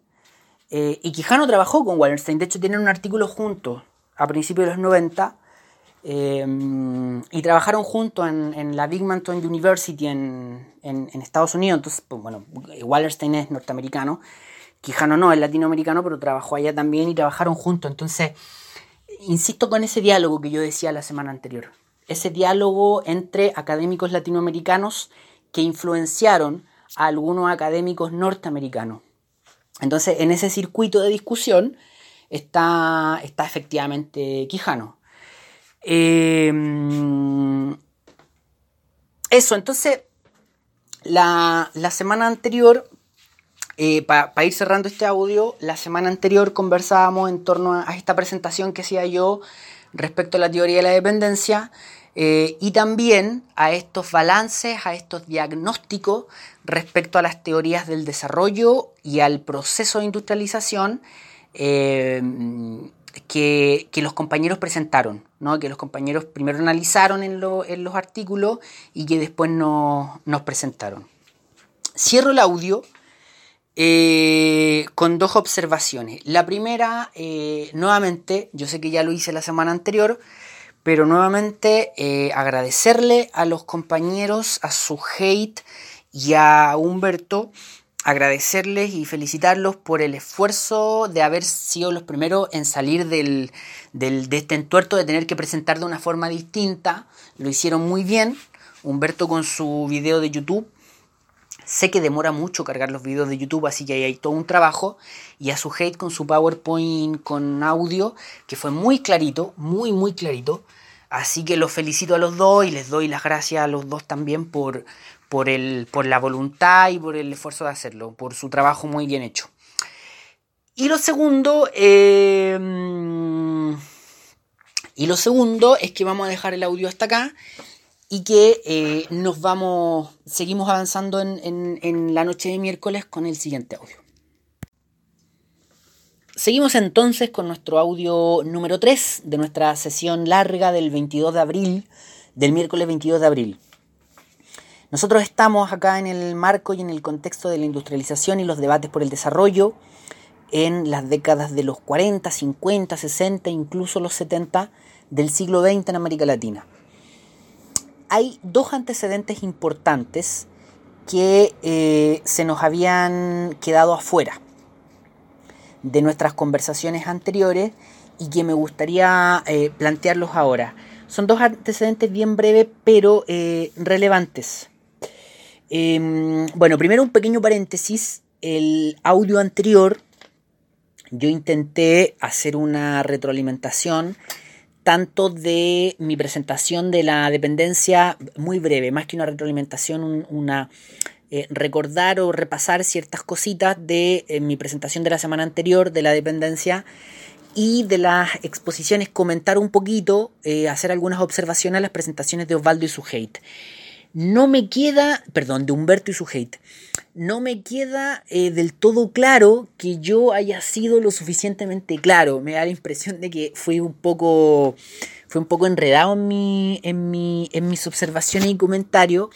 eh, y Quijano trabajó con Wallerstein. De hecho, tienen un artículo juntos a principios de los 90 eh, y trabajaron juntos en, la Binghamton University en, Estados Unidos. Entonces, pues, bueno, Wallerstein es norteamericano, Quijano no, es latinoamericano, pero trabajó allá también y trabajaron juntos. Entonces, insisto con ese diálogo que yo decía la semana anterior. Ese diálogo entre académicos latinoamericanos que influenciaron a algunos académicos norteamericanos. Entonces, en ese circuito de discusión está, está efectivamente Quijano. Em, eso, entonces, la, semana anterior, eh, para ir cerrando este audio, la semana anterior conversábamos en torno a, esta presentación que hacía yo respecto a la teoría de la dependencia eh, y también a estos balances, a estos diagnósticos respecto a las teorías del desarrollo y al proceso de industrialización. Eh, que, los compañeros presentaron, ¿no? que los compañeros primero analizaron en, los artículos y que después nos, presentaron. Cierro el audio eh, con dos observaciones. La primera, nuevamente, yo sé que ya lo hice la semana anterior, pero nuevamente eh, agradecerle a los compañeros, a su hate y a Humberto agradecerles y felicitarlos por el esfuerzo de haber sido los primeros en salir del, del, de este entuerto de tener que presentar de una forma distinta. Lo hicieron muy bien. Humberto con su video de YouTube. Sé que demora mucho cargar los videos de YouTube, así que ahí hay todo un trabajo. Y a su hate con su PowerPoint con audio, que fue muy clarito, muy, muy clarito. Así que los felicito a los dos y les doy las gracias a los dos también por, por, el, por la voluntad y por el esfuerzo de hacerlo, por su trabajo muy bien hecho. Y lo segundo, eh, y lo segundo es que vamos a dejar el audio hasta acá y que eh, nos vamos, seguimos avanzando en, en la noche de miércoles con el siguiente audio. Seguimos entonces con nuestro audio número 3 de nuestra sesión larga del 22 de abril, del miércoles 22 de abril. Nosotros estamos acá en el marco y en el contexto de la industrialización y los debates por el desarrollo en las décadas de los 40, 50, 60, incluso los 70 del siglo XX en América Latina. Hay dos antecedentes importantes que eh, se nos habían quedado afuera de nuestras conversaciones anteriores y que me gustaría eh, plantearlos ahora. Son dos antecedentes bien breves pero eh, relevantes. Em, bueno, primero un pequeño paréntesis. El audio anterior yo intenté hacer una retroalimentación tanto de mi presentación de la dependencia muy breve, más que una retroalimentación, una eh, recordar o repasar ciertas cositas de eh, mi presentación de la semana anterior de la dependencia y de las exposiciones comentar un poquito, eh, hacer algunas observaciones a las presentaciones de Osvaldo y su hate no me queda, perdón, de Humberto y su hate, no me queda eh, del todo claro que yo haya sido lo suficientemente claro. Me da la impresión de que fui un poco, fue un poco enredado en, mi, en, mi, en mis observaciones y comentarios.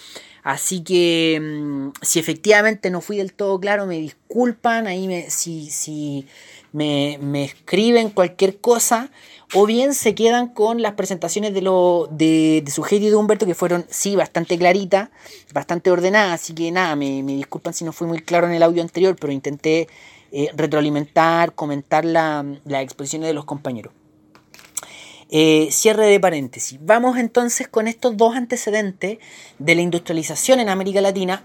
Así que mm, si efectivamente no fui del todo claro, me disculpan. Ahí me, si, si me, me escriben cualquier cosa o bien se quedan con las presentaciones de, lo, de, de y de Humberto, que fueron, sí, bastante claritas, bastante ordenadas, así que nada, me, disculpan si no fui muy claro en el audio anterior, pero intenté eh, retroalimentar, comentar las exposiciones de los compañeros. Eh, cierre de paréntesis. Vamos entonces con estos dos antecedentes de la industrialización en América Latina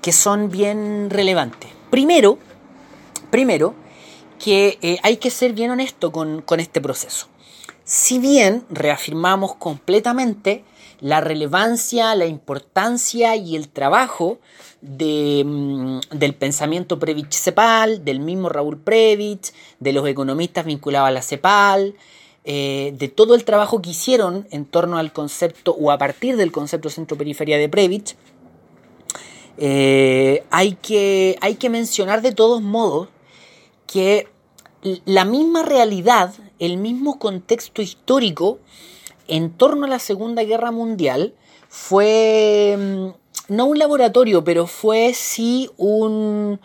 que son bien relevantes. Primero, primero que eh, hay que ser bien honesto con, con este proceso. Si bien reafirmamos completamente la relevancia, la importancia y el trabajo de, mm, del pensamiento Previch-Cepal, del mismo Raúl Previch, de los economistas vinculados a la CEPAL, eh, de todo el trabajo que hicieron en torno al concepto o a partir del concepto centro-periferia de Previch, eh, hay, que, hay que mencionar de todos modos que la misma realidad, el mismo contexto histórico, en torno a la Segunda Guerra Mundial fue mm, no un laboratorio, pero fue sí un,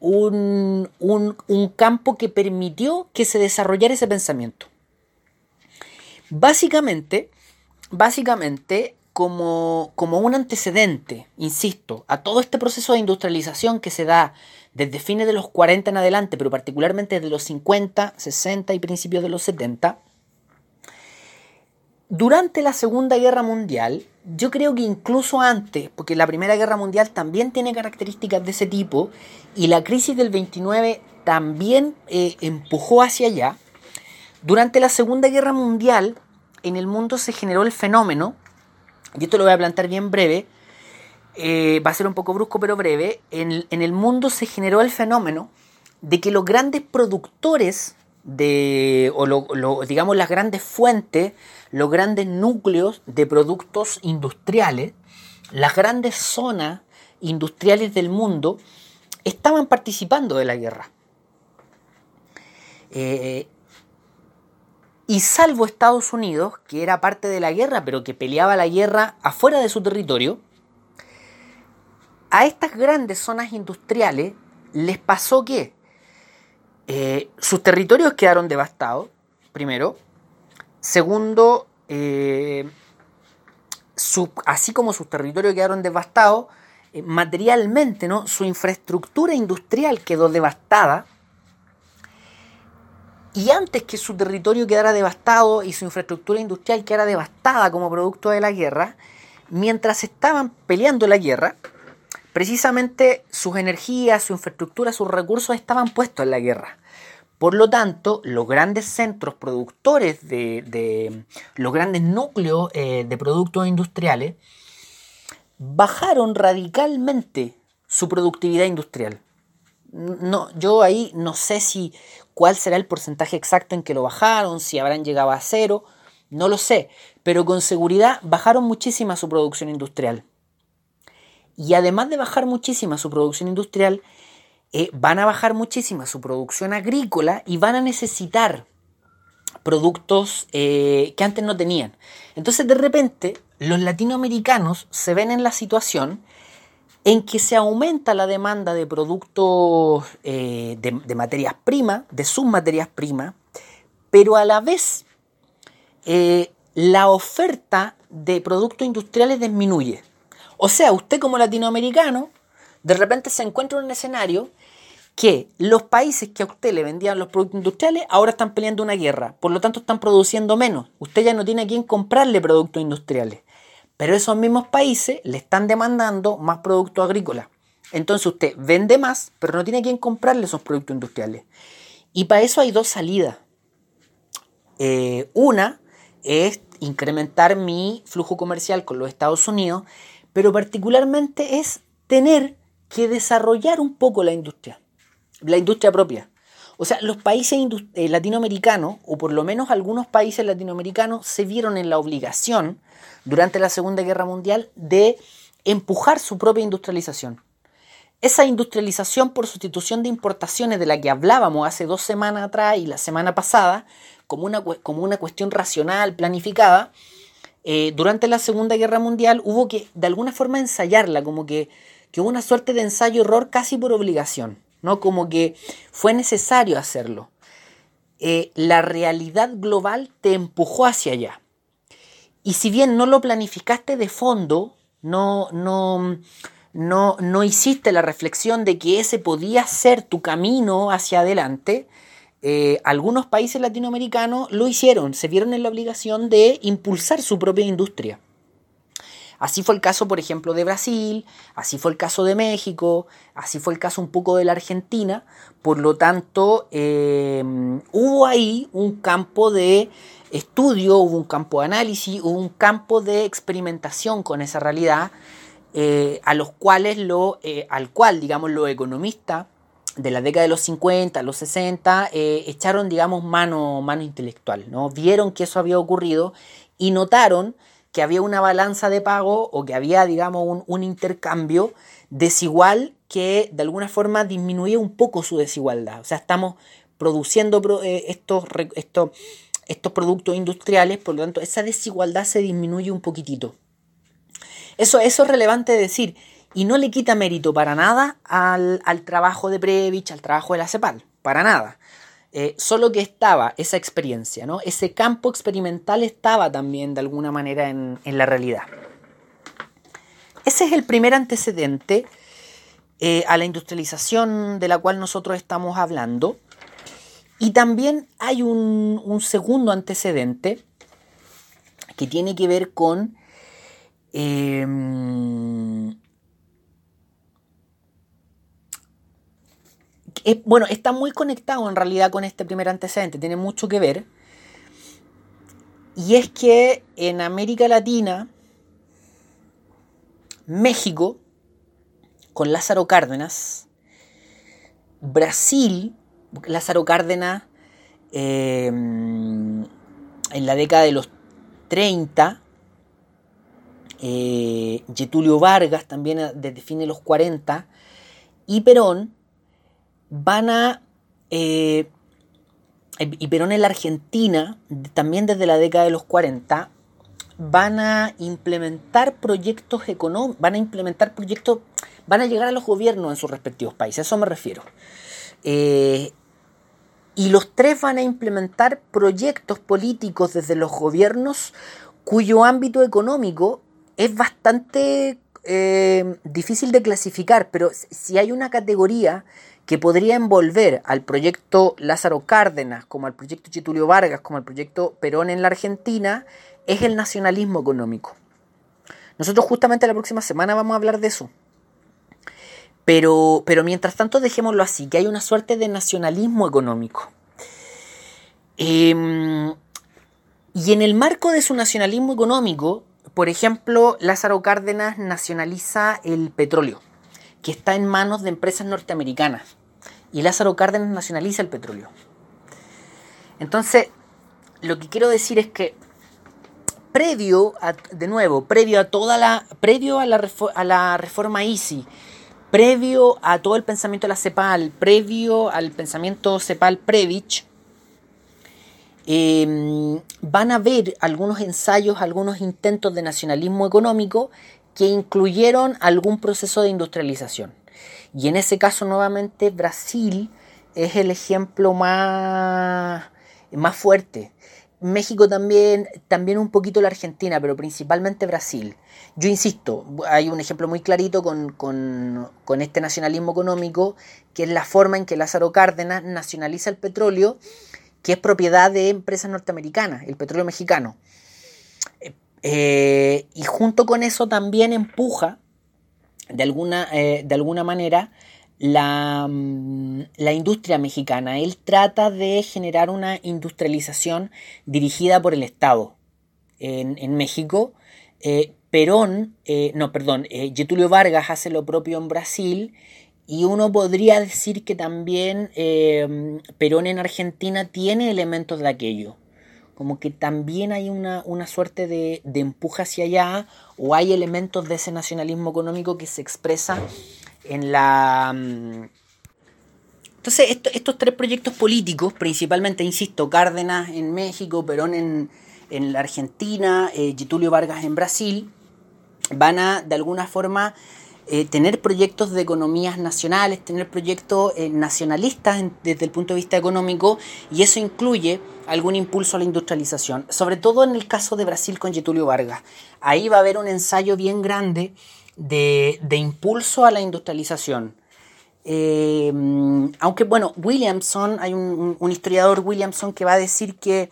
un, un, campo que permitió que se desarrollara ese pensamiento. Básicamente, básicamente como, como un antecedente, insisto, a todo este proceso de industrialización que se da desde fines de los 40 en adelante, pero particularmente desde los 50, 60 y principios de los 70, durante la Segunda Guerra Mundial, yo creo que incluso antes, porque la Primera Guerra Mundial también tiene características de ese tipo, y la crisis del 29 también eh, empujó hacia allá, durante la Segunda Guerra Mundial en el mundo se generó el fenómeno, y esto lo voy a plantear bien breve, eh, va a ser un poco brusco pero breve, en, el mundo se generó el fenómeno de que los grandes productores de, o digamos las grandes fuentes, los grandes núcleos de productos industriales, las grandes zonas industriales del mundo, estaban participando de la guerra. Eh, y salvo Estados Unidos, que era parte de la guerra, pero que peleaba la guerra afuera de su territorio, a estas grandes zonas industriales les pasó que eh, sus territorios quedaron devastados, primero. Segundo, eh, así como sus territorios quedaron devastados, eh, materialmente, ¿no? su infraestructura industrial quedó devastada. Y antes que su territorio quedara devastado y su infraestructura industrial quedara devastada como producto de la guerra, mientras estaban peleando la guerra, precisamente sus energías, su infraestructura, sus recursos estaban puestos en la guerra. Por lo tanto, los grandes centros productores de, los grandes núcleos eh, de productos industriales bajaron radicalmente su productividad industrial. No, yo ahí no sé si cuál será el porcentaje exacto en que lo bajaron, si habrán llegado a cero, no lo sé, pero con seguridad bajaron muchísima su producción industrial. Y además de bajar muchísima su producción industrial, eh, van a bajar muchísimo su producción agrícola y van a necesitar productos eh, que antes no tenían. Entonces de repente los latinoamericanos se ven en la situación en que se aumenta la demanda de productos eh, de, de, materias primas, de sus materias primas, pero a la vez la oferta de productos industriales disminuye. O sea, usted como latinoamericano, de repente se encuentra en un escenario que los países que a usted le vendían los productos industriales ahora están peleando una guerra, por lo tanto están produciendo menos. Usted ya no tiene a quién comprarle productos industriales. Pero esos mismos países le están demandando más productos agrícolas. Entonces usted vende más, pero no tiene a quién comprarle esos productos industriales. Y para eso hay dos salidas. Eh, una es incrementar mi flujo comercial con los Estados Unidos pero particularmente es tener que desarrollar un poco la industria, la industria propia. O sea, los países eh, latinoamericanos, o por lo menos algunos países latinoamericanos, se vieron en la obligación durante la Segunda Guerra Mundial de empujar su propia industrialización. Esa industrialización por sustitución de importaciones de la que hablábamos hace dos semanas atrás y la semana pasada, como una, como una cuestión racional, planificada, eh, durante la Segunda Guerra Mundial hubo que de alguna forma ensayarla, como que, que hubo una suerte de ensayo-error casi por obligación, ¿no? Como que fue necesario hacerlo. Eh, la realidad global te empujó hacia allá. Y si bien no lo planificaste de fondo, no, no, no, no hiciste la reflexión de que ese podía ser tu camino hacia adelante, eh, algunos países latinoamericanos lo hicieron, se vieron en la obligación de impulsar su propia industria. Así fue el caso, por ejemplo, de Brasil, así fue el caso de México, así fue el caso un poco de la Argentina. Por lo tanto, eh, hubo ahí un campo de estudio, hubo un campo de análisis, hubo un campo de experimentación con esa realidad, eh, a los cuales lo, al cual, digamos, los economistas de la década de los 50, los 60, eh, echaron, digamos, mano, mano intelectual, ¿no? Vieron que eso había ocurrido y notaron que había una balanza de pago o que había, digamos, un, intercambio desigual que de alguna forma disminuía un poco su desigualdad. O sea, estamos produciendo eh, estos, estos estos productos industriales, por lo tanto esa desigualdad se disminuye un poquitito. Eso, eso es relevante decir, y no le quita mérito para nada al, trabajo de Previch, al trabajo de la CEPAL, para nada. Eh, solo que estaba esa experiencia, ¿no? Ese campo experimental estaba también de alguna manera en, la realidad. Ese es el primer antecedente eh, a la industrialización de la cual nosotros estamos hablando. Y también hay un, segundo antecedente que tiene que ver con em, bueno, está muy conectado en realidad con este primer antecedente, tiene mucho que ver. Y es que en América Latina, México, con Lázaro Cárdenas, Brasil Lázaro Cárdenas em, en la década de los 30, eh, Getulio Vargas también desde fines de los 40 y Perón van a... Eh, y Perón en la Argentina, también desde la década de los 40, van a implementar proyectos económicos, van a implementar proyectos, van a llegar a los gobiernos en sus respectivos países, a eso me refiero. Eh, y los tres van a implementar proyectos políticos desde los gobiernos cuyo ámbito económico es bastante eh, difícil de clasificar, pero si hay una categoría que podría envolver al proyecto Lázaro Cárdenas, como al proyecto Chitulio Vargas, como al proyecto Perón en la Argentina, es el nacionalismo económico. Nosotros justamente la próxima semana vamos a hablar de eso. Pero, pero mientras tanto dejémoslo así, que hay una suerte de nacionalismo económico. Em, y en el marco de su nacionalismo económico, por ejemplo, Lázaro Cárdenas nacionaliza el petróleo, que está en manos de empresas norteamericanas. Y Lázaro Cárdenas nacionaliza el petróleo. Entonces, lo que quiero decir es que previo a, de nuevo, previo a toda la, previo a la, reforma ICI, previo a todo el pensamiento de la CEPAL, previo al pensamiento CEPAL-Previch, em, van a ver algunos ensayos, algunos intentos de nacionalismo económico que incluyeron algún proceso de industrialización. Y en ese caso, nuevamente, Brasil es el ejemplo más, más fuerte. México también, también un poquito la Argentina, pero principalmente Brasil. Yo insisto, hay un ejemplo muy clarito con, este nacionalismo económico, que es la forma en que Lázaro Cárdenas nacionaliza el petróleo, que es propiedad de empresas norteamericanas, el petróleo mexicano. Eh, y junto con eso también empuja, de alguna, eh, de alguna manera, Mm, la, industria mexicana. Él trata de generar una industrialización dirigida por el Estado en, México. Eh, Perón, no, perdón, Getulio Vargas hace lo propio en Brasil y uno podría decir que también Perón en Argentina tiene elementos de aquello. Como que también hay una, suerte de, de empuje hacia allá o hay elementos de ese nacionalismo económico que se expresa en la... Mm, entonces, estos tres proyectos políticos, principalmente, insisto, Cárdenas en México, Perón en, la Argentina, eh, Getulio Vargas en Brasil, van a, de alguna forma, eh, tener proyectos de economías nacionales, tener proyectos eh, nacionalistas desde el punto de vista económico, y eso incluye algún impulso a la industrialización, sobre todo en el caso de Brasil con Getulio Vargas. Ahí va a haber un ensayo bien grande de, impulso a la industrialización. Eh, aunque bueno, Williamson, hay un, historiador Williamson que va a decir que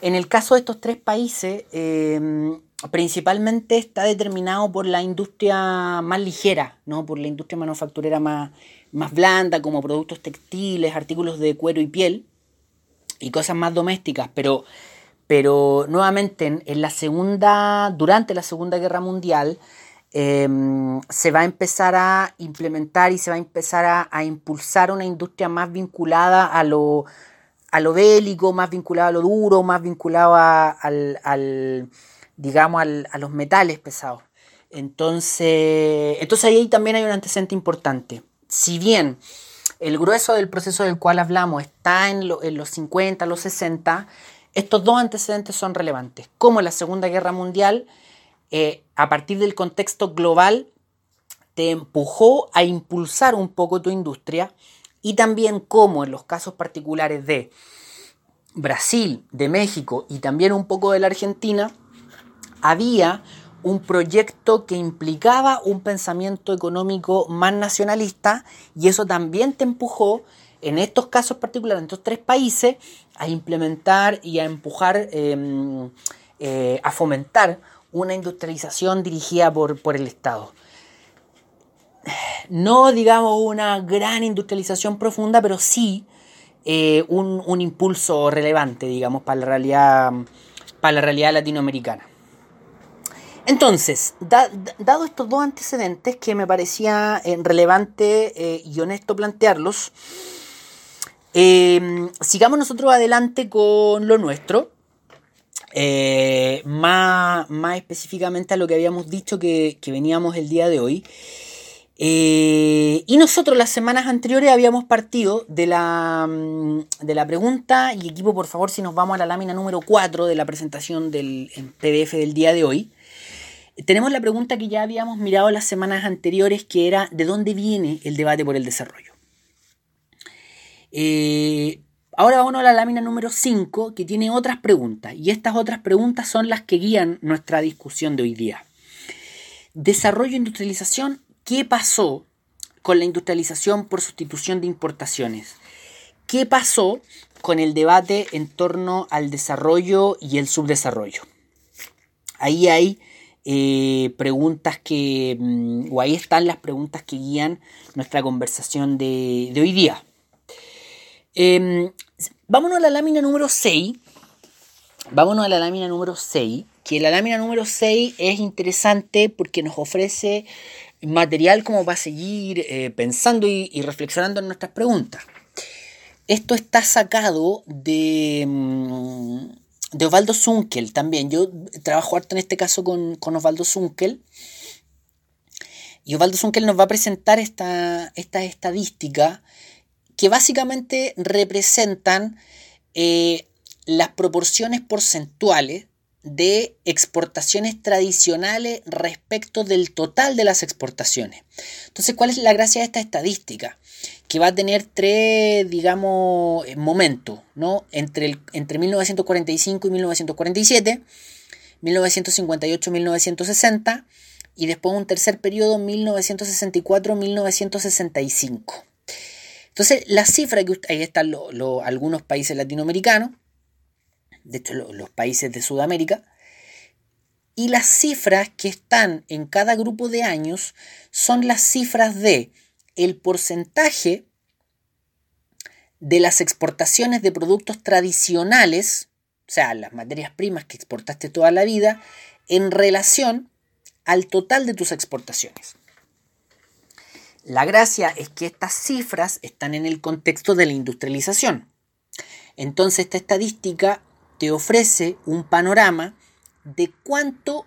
en el caso de estos tres países, eh, principalmente está determinado por la industria más ligera, ¿no? por la industria manufacturera más, más blanda, como productos textiles, artículos de cuero y piel, y cosas más domésticas, pero, pero nuevamente en la segunda, durante la Segunda Guerra Mundial, Em, se va a empezar a implementar y se va a empezar a, impulsar una industria más vinculada a lo, a lo bélico, más vinculada a lo duro, más vinculada al, digamos, a los metales pesados. Entonces, entonces ahí también hay un antecedente importante. Si bien el grueso del proceso del cual hablamos está en, los 50, los 60, estos dos antecedentes son relevantes. Como la Segunda Guerra Mundial, eh, a partir del contexto global, te empujó a impulsar un poco tu industria y también como en los casos particulares de Brasil, de México y también un poco de la Argentina, había un proyecto que implicaba un pensamiento económico más nacionalista y eso también te empujó en estos casos particulares, en estos tres países, a implementar y a empujar, em, eh, a fomentar una industrialización dirigida por, por el Estado. No digamos una gran industrialización profunda, pero sí eh, un, impulso relevante, digamos, para la realidad, para la realidad latinoamericana. Entonces, dado estos dos antecedentes que me parecía eh, relevante eh, y honesto plantearlos, sigamos nosotros adelante con lo nuestro. más, más específicamente a lo que habíamos dicho que, veníamos el día de hoy. Eh, y nosotros las semanas anteriores habíamos partido de la, mm, de la pregunta, y equipo por favor si nos vamos a la lámina número 4 de la presentación del PDF del día de hoy, tenemos la pregunta que ya habíamos mirado las semanas anteriores, que era ¿de dónde viene el debate por el desarrollo? Eh, ahora vamos a la lámina número 5, que tiene otras preguntas, y estas otras preguntas son las que guían nuestra discusión de hoy día. Desarrollo e industrialización ¿Qué pasó con la industrialización por sustitución de importaciones? ¿Qué pasó con el debate en torno al desarrollo y el subdesarrollo? Ahí hay eh, preguntas que, mm, o ahí están las preguntas que guían nuestra conversación de, hoy día. Em, vámonos a la lámina número 6. Vámonos a la lámina número 6, que la lámina número 6 es interesante porque nos ofrece material como va a seguir eh, pensando y, reflexionando en nuestras preguntas. Esto está sacado de, mm, de Osvaldo Zunkel también. Yo trabajo harto en este caso con, Osvaldo Zunkel. Y Osvaldo Zunkel nos va a presentar esta, esta estadística que básicamente representan eh, las proporciones porcentuales de exportaciones tradicionales respecto del total de las exportaciones. Entonces, ¿cuál es la gracia de esta estadística? Que va a tener tres, digamos, momentos, ¿no? Entre, el, entre 1945 y 1947, 1958-1960 y después un tercer periodo 1964-1965. Entonces, la cifra que ahí están algunos países latinoamericanos, de hecho los países de Sudamérica, y las cifras que están en cada grupo de años son las cifras de el porcentaje de las exportaciones de productos tradicionales, o sea, las materias primas que exportaste toda la vida, en relación al total de tus exportaciones. La gracia es que estas cifras están en el contexto de la industrialización. Entonces esta estadística te ofrece un panorama de cuánto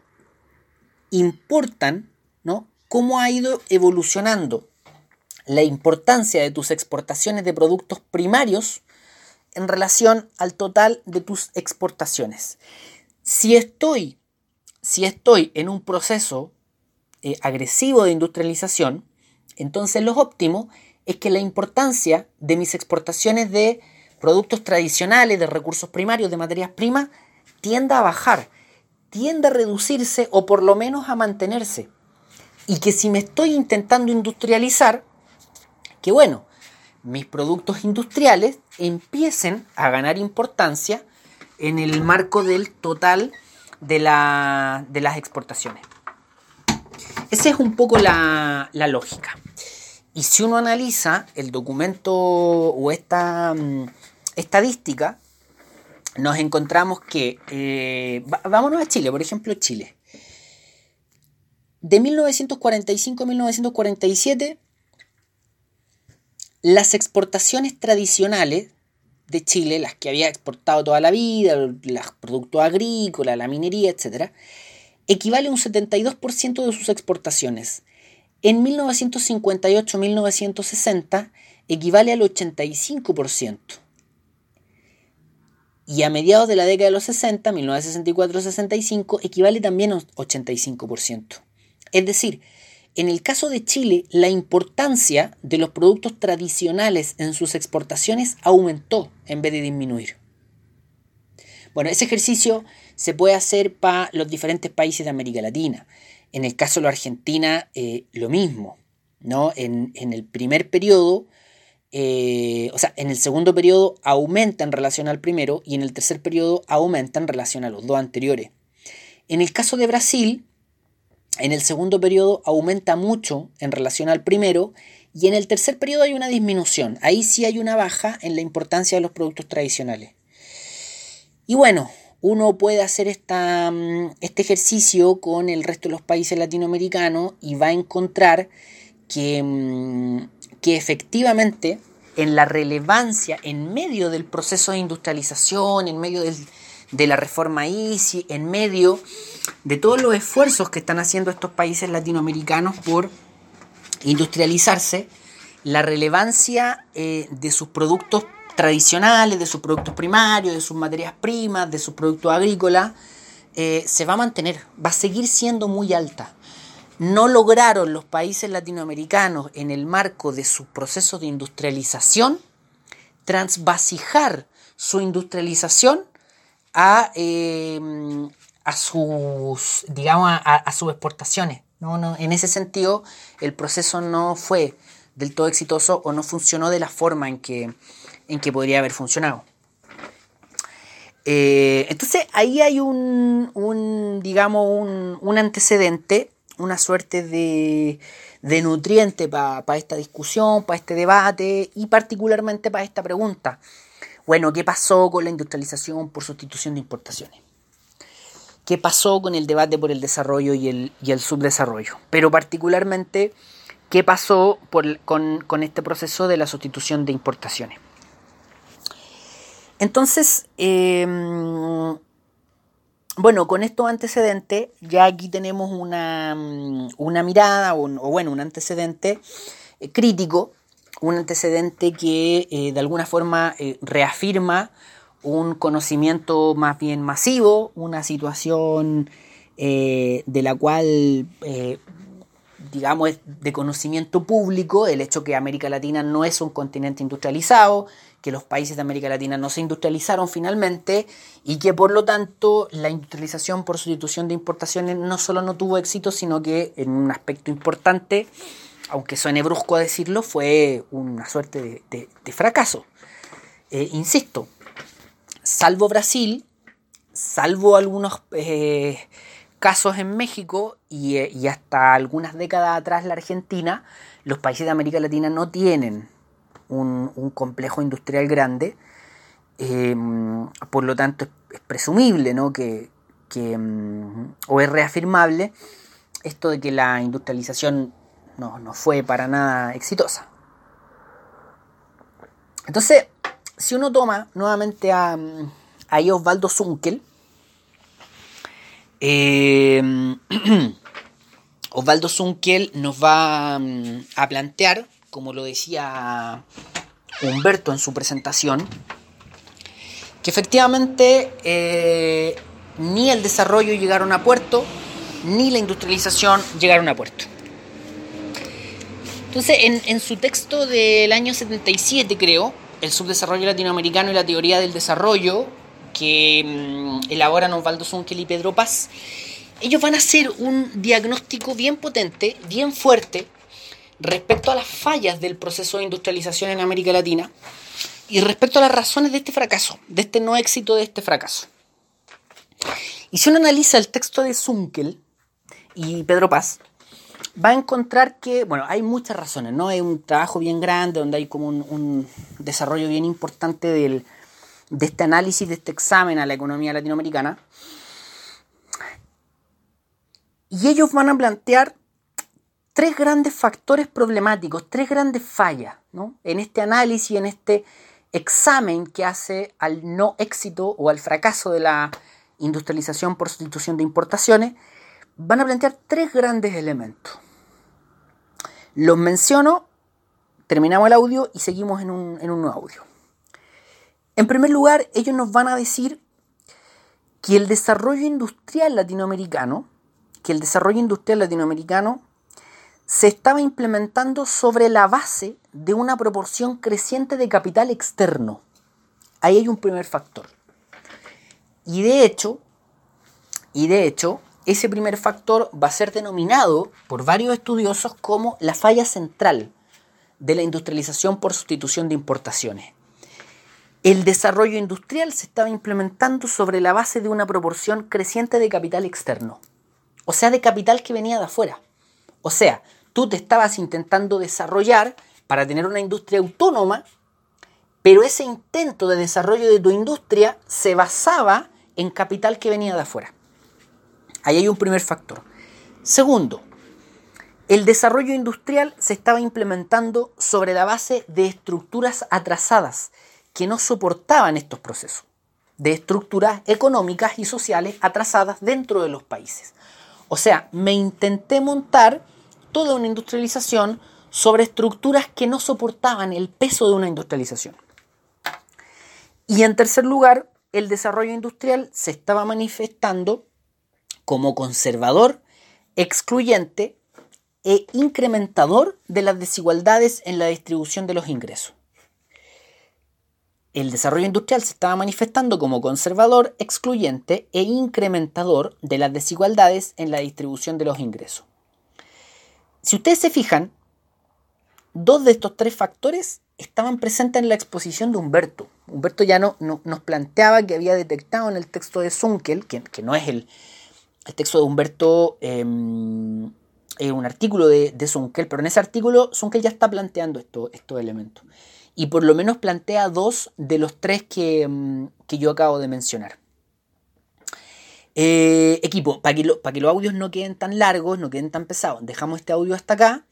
importan, ¿no? Cómo ha ido evolucionando la importancia de tus exportaciones de productos primarios en relación al total de tus exportaciones. Si estoy, si estoy en un proceso eh, agresivo de industrialización, entonces lo óptimo es que la importancia de mis exportaciones de productos tradicionales, de recursos primarios, de materias primas, tienda a bajar, tienda a reducirse o por lo menos a mantenerse. Y que si me estoy intentando industrializar, que bueno, mis productos industriales empiecen a ganar importancia en el marco del total de, de las exportaciones. Esa es un poco la, la, lógica. Y si uno analiza el documento o esta, mm, estadística, nos encontramos que, eh, vámonos a Chile, por ejemplo, Chile. De 1945 a 1947, las exportaciones tradicionales de Chile, las que había exportado toda la vida, los productos agrícolas, la minería, etc., equivale a un 72% de sus exportaciones. En 1958-1960 equivale al 85%. y a mediados de la década de los 60, 1964-65, equivale también a 85%. Es decir, en el caso de Chile, la importancia de los productos tradicionales en sus exportaciones aumentó en vez de disminuir. Bueno, ese ejercicio se puede hacer para los diferentes países de América Latina. En el caso de la Argentina, eh, lo mismo. ¿no? En, el primer periodo, eh, o sea, en el segundo periodo aumenta en relación al primero y en el tercer periodo aumenta en relación a los dos anteriores. En el caso de Brasil, en el segundo periodo aumenta mucho en relación al primero y en el tercer periodo hay una disminución. Ahí sí hay una baja en la importancia de los productos tradicionales. Y bueno, uno puede hacer esta, mm, este ejercicio con el resto de los países latinoamericanos y va a encontrar que mm, que efectivamente en la relevancia, en medio del proceso de industrialización, en medio de la reforma ICI, en medio de todos los esfuerzos que están haciendo estos países latinoamericanos por industrializarse, la relevancia eh, de sus productos tradicionales, de sus productos primarios, de sus materias primas, de sus productos agrícolas, eh, se va a mantener, va a seguir siendo muy alta. No lograron los países latinoamericanos en el marco de su proceso de industrialización transvasijar su industrialización a, em, a sus, digamos, a, sus exportaciones. No, no, en ese sentido, el proceso no fue del todo exitoso o no funcionó de la forma en que, en que podría haber funcionado. Eh, entonces ahí hay un, un digamos, un, un antecedente una suerte de, de nutriente para esta discusión, para este debate y particularmente para esta pregunta. Bueno, ¿qué pasó con la industrialización por sustitución de importaciones? ¿Qué pasó con el debate por el desarrollo y el, y el subdesarrollo? Pero particularmente, ¿qué pasó con, con, este proceso de la sustitución de importaciones? Entonces, eh, bueno, con estos antecedentes, ya aquí tenemos una, mm, mirada, o, bueno, un antecedente eh, crítico, un antecedente que eh, de alguna forma eh, reafirma un conocimiento más bien masivo, una situación de la cual, digamos, es de conocimiento público, el hecho que América Latina no es un continente industrializado, que los países de América Latina no se industrializaron finalmente y que por lo tanto la industrialización por sustitución de importaciones no solo no tuvo éxito, sino que en un aspecto importante, aunque suene brusco a decirlo, fue una suerte de, fracaso. Eh, insisto, salvo Brasil, salvo algunos eh, casos en México y, eh, y hasta algunas décadas atrás la Argentina, los países de América Latina no tienen un, complejo industrial grande, eh, por lo tanto es, presumible ¿no? que, mm, o es reafirmable esto de que la industrialización no, fue para nada exitosa. Entonces, si uno toma nuevamente a, a Osvaldo Zunkel, eh, Osvaldo Zunkel nos va mm, a plantear como lo decía Humberto en su presentación, que efectivamente eh, ni el desarrollo llegaron a puerto, ni la industrialización llegaron a puerto. Entonces, en, su texto del año 77, creo, El subdesarrollo latinoamericano y la teoría del desarrollo, que mm, elaboran Osvaldo Zunkel y Pedro Paz, ellos van a hacer un diagnóstico bien potente, bien fuerte, respecto a las fallas del proceso de industrialización en América Latina y respecto a las razones de este fracaso, de este no éxito de este fracaso. Y si uno analiza el texto de Zunkel y Pedro Paz, va a encontrar que, bueno, hay muchas razones, ¿no? Es un trabajo bien grande donde hay como un, desarrollo bien importante del, de este análisis, de este examen a la economía latinoamericana. Y ellos van a plantear tres grandes factores problemáticos, tres grandes fallas ¿no? en este análisis, en este examen que hace al no éxito o al fracaso de la industrialización por sustitución de importaciones, van a plantear tres grandes elementos. Los menciono, terminamos el audio y seguimos en un, en un nuevo audio. En primer lugar, ellos nos van a decir que el desarrollo industrial latinoamericano, que el desarrollo industrial latinoamericano se estaba implementando sobre la base de una proporción creciente de capital externo. Ahí hay un primer factor. Y de hecho, y de hecho, ese primer factor va a ser denominado por varios estudiosos como la falla central de la industrialización por sustitución de importaciones. El desarrollo industrial se estaba implementando sobre la base de una proporción creciente de capital externo, o sea, de capital que venía de afuera. O sea, tú te estabas intentando desarrollar para tener una industria autónoma, pero ese intento de desarrollo de tu industria se basaba en capital que venía de afuera. Ahí hay un primer factor. Segundo, el desarrollo industrial se estaba implementando sobre la base de estructuras atrasadas que no soportaban estos procesos, de estructuras económicas y sociales atrasadas dentro de los países. O sea, me intenté montar toda una industrialización sobre estructuras que no soportaban el peso de una industrialización. Y en tercer lugar, el desarrollo industrial se estaba manifestando como conservador, excluyente e incrementador de las desigualdades en la distribución de los ingresos. El desarrollo industrial se estaba manifestando como conservador, excluyente e incrementador de las desigualdades en la distribución de los ingresos. Si ustedes se fijan, dos de estos tres factores estaban presentes en la exposición de Humberto. Humberto ya no, nos planteaba que había detectado en el texto de Zunkel, que, no es el, texto de Humberto, em, es un artículo de, de pero en ese artículo Zunkel ya está planteando estos elementos. Y por lo menos plantea dos de los tres que, em, que yo acabo de mencionar. Eh, equipo, para que, que los audios no queden tan largos, no queden tan pesados, dejamos este audio hasta acá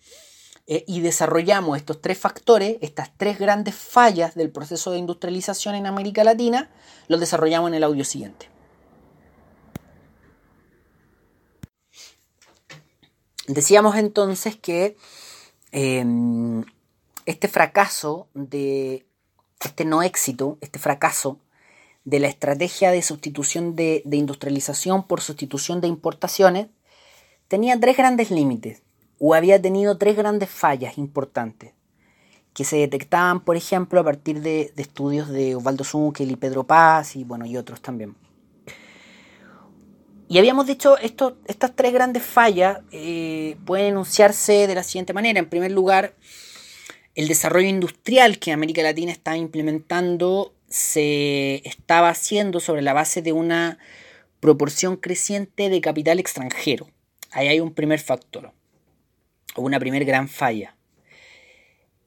eh, y desarrollamos estos tres factores, estas tres grandes fallas del proceso de industrialización en América Latina, los desarrollamos en el audio siguiente. Decíamos entonces que em, este fracaso de este no éxito, este fracaso de la estrategia de sustitución de, industrialización por sustitución de importaciones tenía tres grandes límites o había tenido tres grandes fallas importantes que se detectaban, por ejemplo, a partir de, estudios de Osvaldo Zunkel y Pedro Paz y, bueno, y otros también. Y habíamos dicho, estas tres grandes fallas eh, pueden enunciarse de la siguiente manera. En primer lugar, el desarrollo industrial que América Latina está implementando se estaba haciendo sobre la base de una proporción creciente de capital extranjero. Ahí hay un primer factor, o una primer gran falla.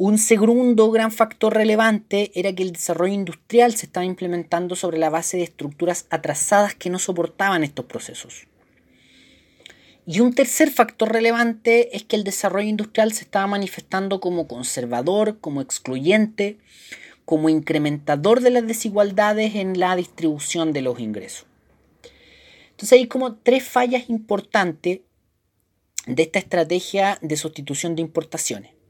Un segundo gran factor relevante era que el desarrollo industrial se estaba implementando sobre la base de estructuras atrasadas que no soportaban estos procesos. Y un tercer factor relevante es que el desarrollo industrial se estaba manifestando como conservador, como excluyente, como incrementador de las desigualdades en la distribución de los ingresos. Entonces hay como tres fallas importantes de esta estrategia de sustitución de importaciones.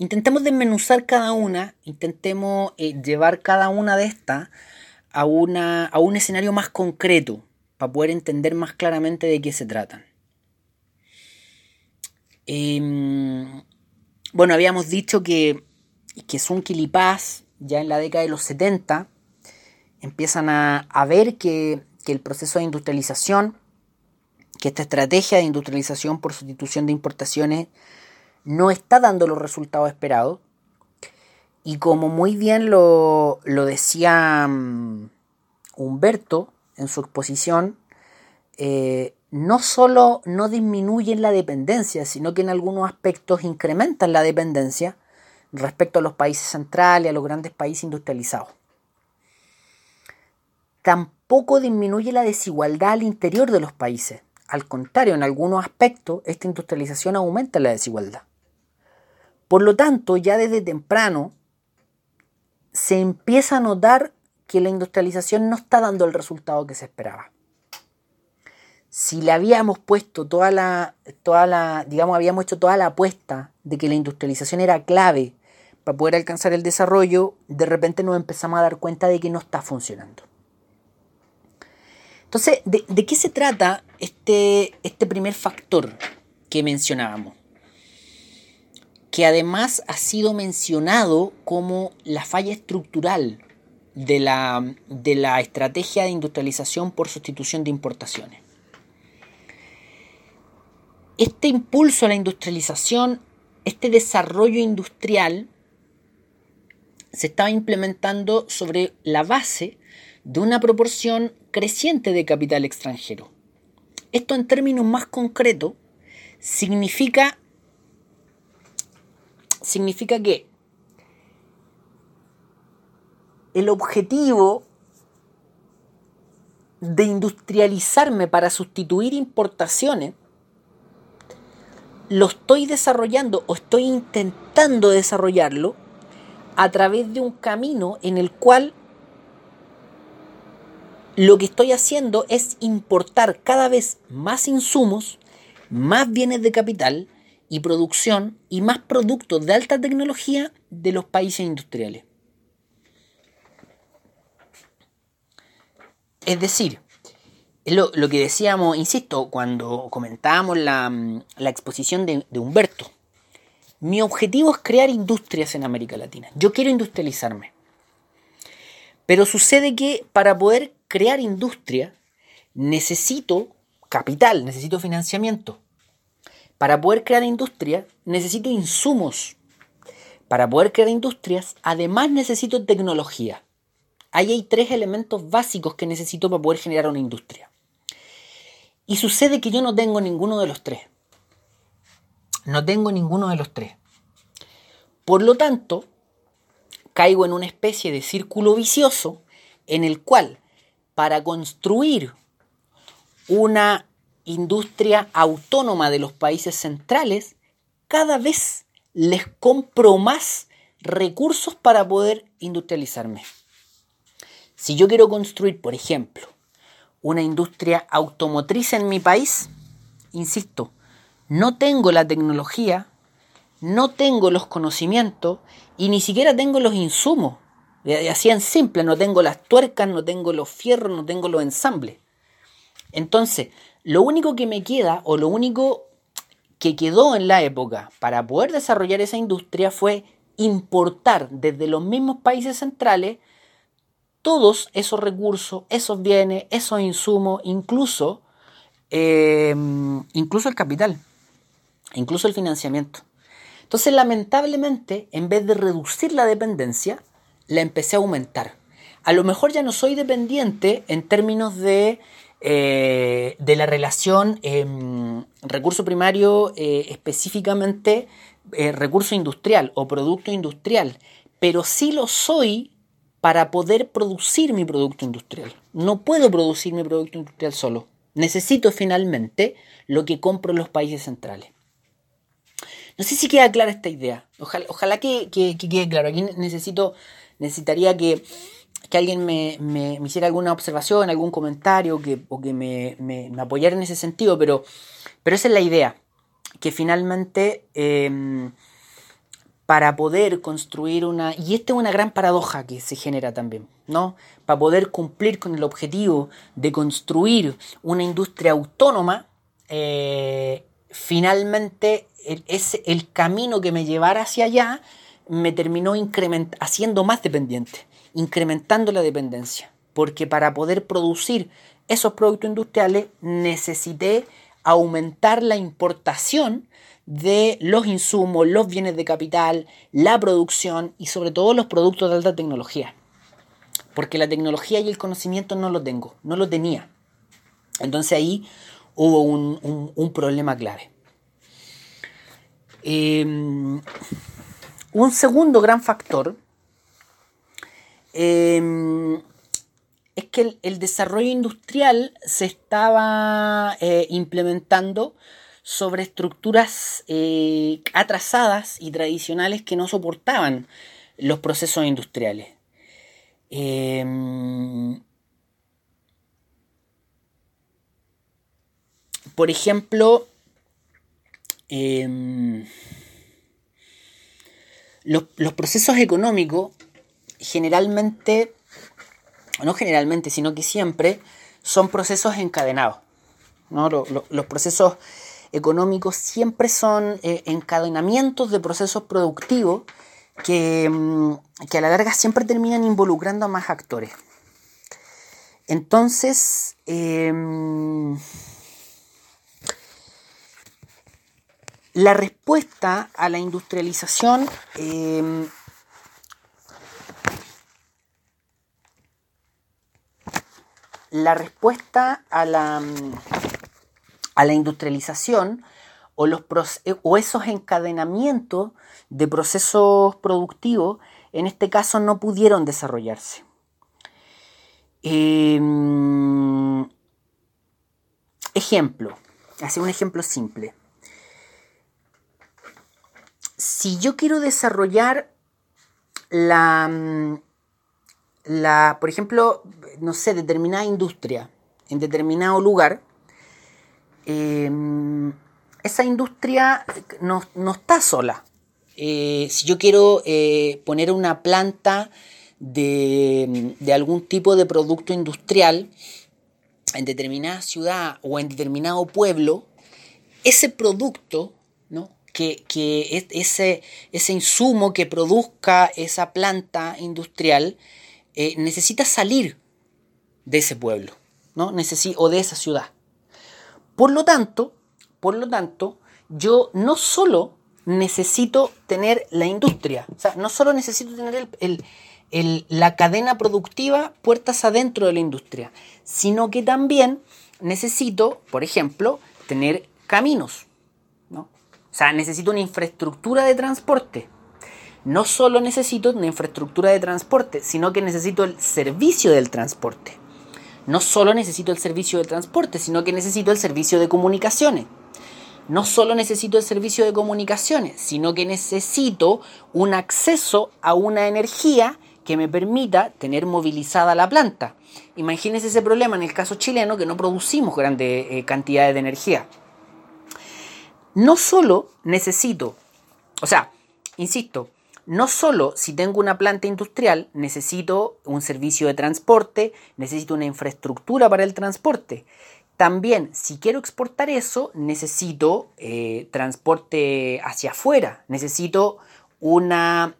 Intentemos desmenuzar cada una, intentemos eh, llevar cada una de estas a, una, a un escenario más concreto para poder entender más claramente de qué se tratan. Em, bueno, habíamos dicho que que Zunkel y ya en la década de los 70, empiezan a, ver que, que, el proceso de industrialización, que esta estrategia de industrialización por sustitución de importaciones no está dando los resultados esperados. Y como muy bien lo, lo decía um, Humberto en su exposición, eh, no solo no disminuyen la dependencia, sino que en algunos aspectos incrementan la dependencia respecto a los países centrales, a los grandes países industrializados. Tampoco disminuye la desigualdad al interior de los países. Al contrario, en algunos aspectos, esta industrialización aumenta la desigualdad. Por lo tanto, ya desde temprano se empieza a notar que la industrialización no está dando el resultado que se esperaba. Si le habíamos puesto toda la, toda la, digamos, habíamos hecho toda la apuesta de que la industrialización era clave para poder alcanzar el desarrollo, de repente nos empezamos a dar cuenta de que no está funcionando. Entonces, ¿de, qué se trata este, este primer factor que mencionábamos? Que además ha sido mencionado como la falla estructural de la, de la estrategia de industrialización por sustitución de importaciones. Este impulso a la industrialización, este desarrollo industrial, se estaba implementando sobre la base de una proporción creciente de capital extranjero. Esto en términos más concretos significa, significa que el objetivo de industrializarme para sustituir importaciones lo estoy desarrollando o estoy intentando desarrollarlo a través de un camino en el cual lo que estoy haciendo es importar cada vez más insumos, más bienes de capital y producción y más productos de alta tecnología de los países industriales. Es decir, lo, lo, que decíamos, insisto, cuando comentábamos la, la exposición de, Humberto. Mi objetivo es crear industrias en América Latina. Yo quiero industrializarme. Pero sucede que para poder crear industria necesito capital, necesito financiamiento. Para poder crear industria necesito insumos. Para poder crear industrias además necesito tecnología. Ahí hay tres elementos básicos que necesito para poder generar una industria. Y sucede que yo no tengo ninguno de los tres. No tengo ninguno de los tres. Por lo tanto, caigo en una especie de círculo vicioso en el cual para construir una industria autónoma de los países centrales, cada vez les compro más recursos para poder industrializarme. Si yo quiero construir, por ejemplo, una industria automotriz en mi país, insisto, no tengo la tecnología, no tengo los conocimientos y ni siquiera tengo los insumos. Así en simple, no tengo las tuercas, no tengo los fierros, no tengo los ensambles. Entonces, lo único que me queda o lo único que quedó en la época para poder desarrollar esa industria fue importar desde los mismos países centrales todos esos recursos, esos bienes, esos insumos, incluso, eh, incluso el capital, incluso el financiamiento. Entonces, lamentablemente, en vez de reducir la dependencia, la empecé a aumentar. A lo mejor ya no soy dependiente en términos de, eh, de la relación em, recurso primario eh, específicamente recurso industrial o producto industrial, pero sí lo soy para poder producir mi producto industrial. No puedo producir mi producto industrial solo. Necesito finalmente lo que compro en los países centrales. No sé si queda clara esta idea. Ojalá, que, quede claro. Aquí necesito, necesitaría que, alguien me, hiciera alguna observación, algún comentario que, o que me, apoyara en ese sentido, pero, pero esa es la idea. Que finalmente em, para poder construir una... Y esta es una gran paradoja que se genera también, ¿no? Para poder cumplir con el objetivo de construir una industria autónoma, eh, finalmente el, el camino que me llevara hacia allá me terminó haciendo más dependiente, incrementando la dependencia. Porque para poder producir esos productos industriales necesité aumentar la importación de los insumos, los bienes de capital, la producción y sobre todo los productos de alta tecnología. Porque la tecnología y el conocimiento no lo tengo, no lo tenía. Entonces ahí hubo un, problema clave. Em, un segundo gran factor em, es que el, desarrollo industrial se estaba eh, implementando sobre estructuras eh, atrasadas y tradicionales que no soportaban los procesos industriales. Em, por ejemplo, em, los, procesos económicos generalmente, no generalmente, sino que siempre son procesos encadenados. Los, procesos económicos siempre son eh, encadenamientos de procesos productivos que, mm, que, a la larga siempre terminan involucrando a más actores. Entonces, em, la respuesta a la industrialización em, la respuesta a la, a la industrialización o, los, o esos encadenamientos de procesos productivos en este caso no pudieron desarrollarse. Em, ejemplo, hace un ejemplo simple si yo quiero desarrollar la, la, por ejemplo, no sé, determinada industria en determinado lugar, em, esa industria no, está sola. Eh, si yo quiero eh, poner una planta de, de, algún tipo de producto industrial en determinada ciudad o en determinado pueblo, ese producto ¿no? que, ese, ese, insumo que produzca esa planta industrial eh, necesita salir de ese pueblo ¿no? o de esa ciudad. Por lo tanto, por lo tanto, yo no solo necesito tener la industria, o sea, no solo necesito tener la cadena productiva puertas adentro de la industria, sino que también necesito, por ejemplo, tener caminos, o sea, necesito una infraestructura de transporte. No solo necesito una infraestructura de transporte, sino que necesito el servicio del transporte. No solo necesito el servicio de transporte, sino que necesito el servicio de comunicaciones. No solo necesito el servicio de comunicaciones, sino que necesito un acceso a una energía que me permita tener movilizada la planta. Imagínense ese problema en el caso chileno que no producimos grandes eh, cantidades de energía no solo necesito, o sea, insisto, no solo si tengo una planta industrial necesito un servicio de transporte, necesito una infraestructura para el transporte. También, si quiero exportar eso, necesito eh, transporte hacia afuera, necesito una,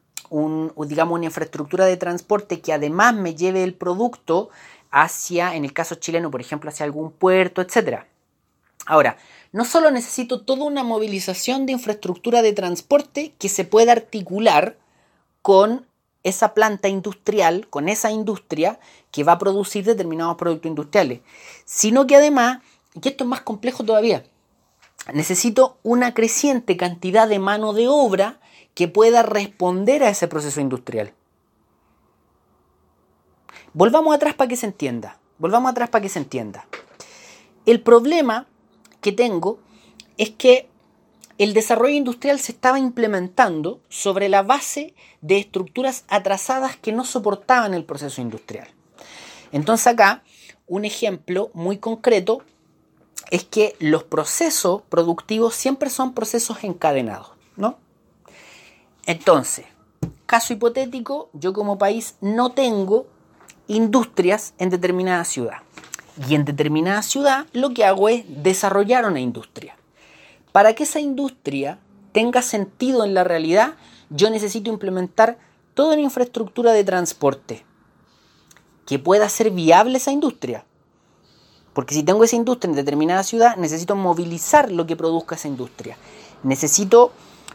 digamos, una infraestructura de transporte que además me lleve el producto hacia, en el caso chileno, por ejemplo, hacia algún puerto, etc. Ahora, no solo necesito toda una movilización de infraestructura de transporte que se pueda articular con esa planta industrial, con esa industria que va a producir determinados productos industriales, sino que además, y esto es más complejo todavía, necesito una creciente cantidad de mano de obra que pueda responder a ese proceso industrial. Volvamos atrás para que se entienda. Volvamos atrás para que se entienda. El problema que tengo es que el desarrollo industrial se estaba implementando sobre la base de estructuras atrasadas que no soportaban el proceso industrial. Entonces acá, un ejemplo muy concreto es que los procesos productivos siempre son procesos encadenados, ¿no? Entonces, caso hipotético, yo como país no tengo industrias en determinada ciudad. Y en determinada ciudad lo que hago es desarrollar una industria. Para que esa industria tenga sentido en la realidad, yo necesito implementar toda una infraestructura de transporte que pueda ser viable esa industria. Porque si tengo esa industria en determinada ciudad, necesito movilizar lo que produzca esa industria. Necesito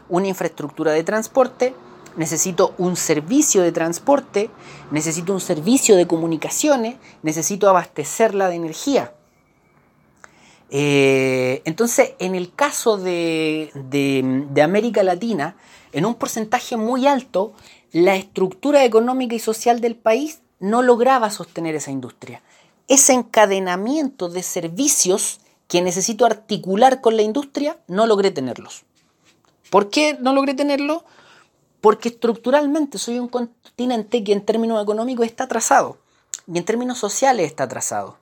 una infraestructura de transporte, necesito un servicio de transporte, necesito un servicio de comunicaciones, necesito abastecerla de energía. Eh, entonces, en el caso de, América Latina, en un porcentaje muy alto, la estructura económica y social del país no lograba sostener esa industria. Ese encadenamiento de servicios que necesito articular con la industria, no logré tenerlos. ¿Por qué no logré tenerlo? Porque estructuralmente soy un continente que en términos económicos está atrasado y en términos sociales está atrasado.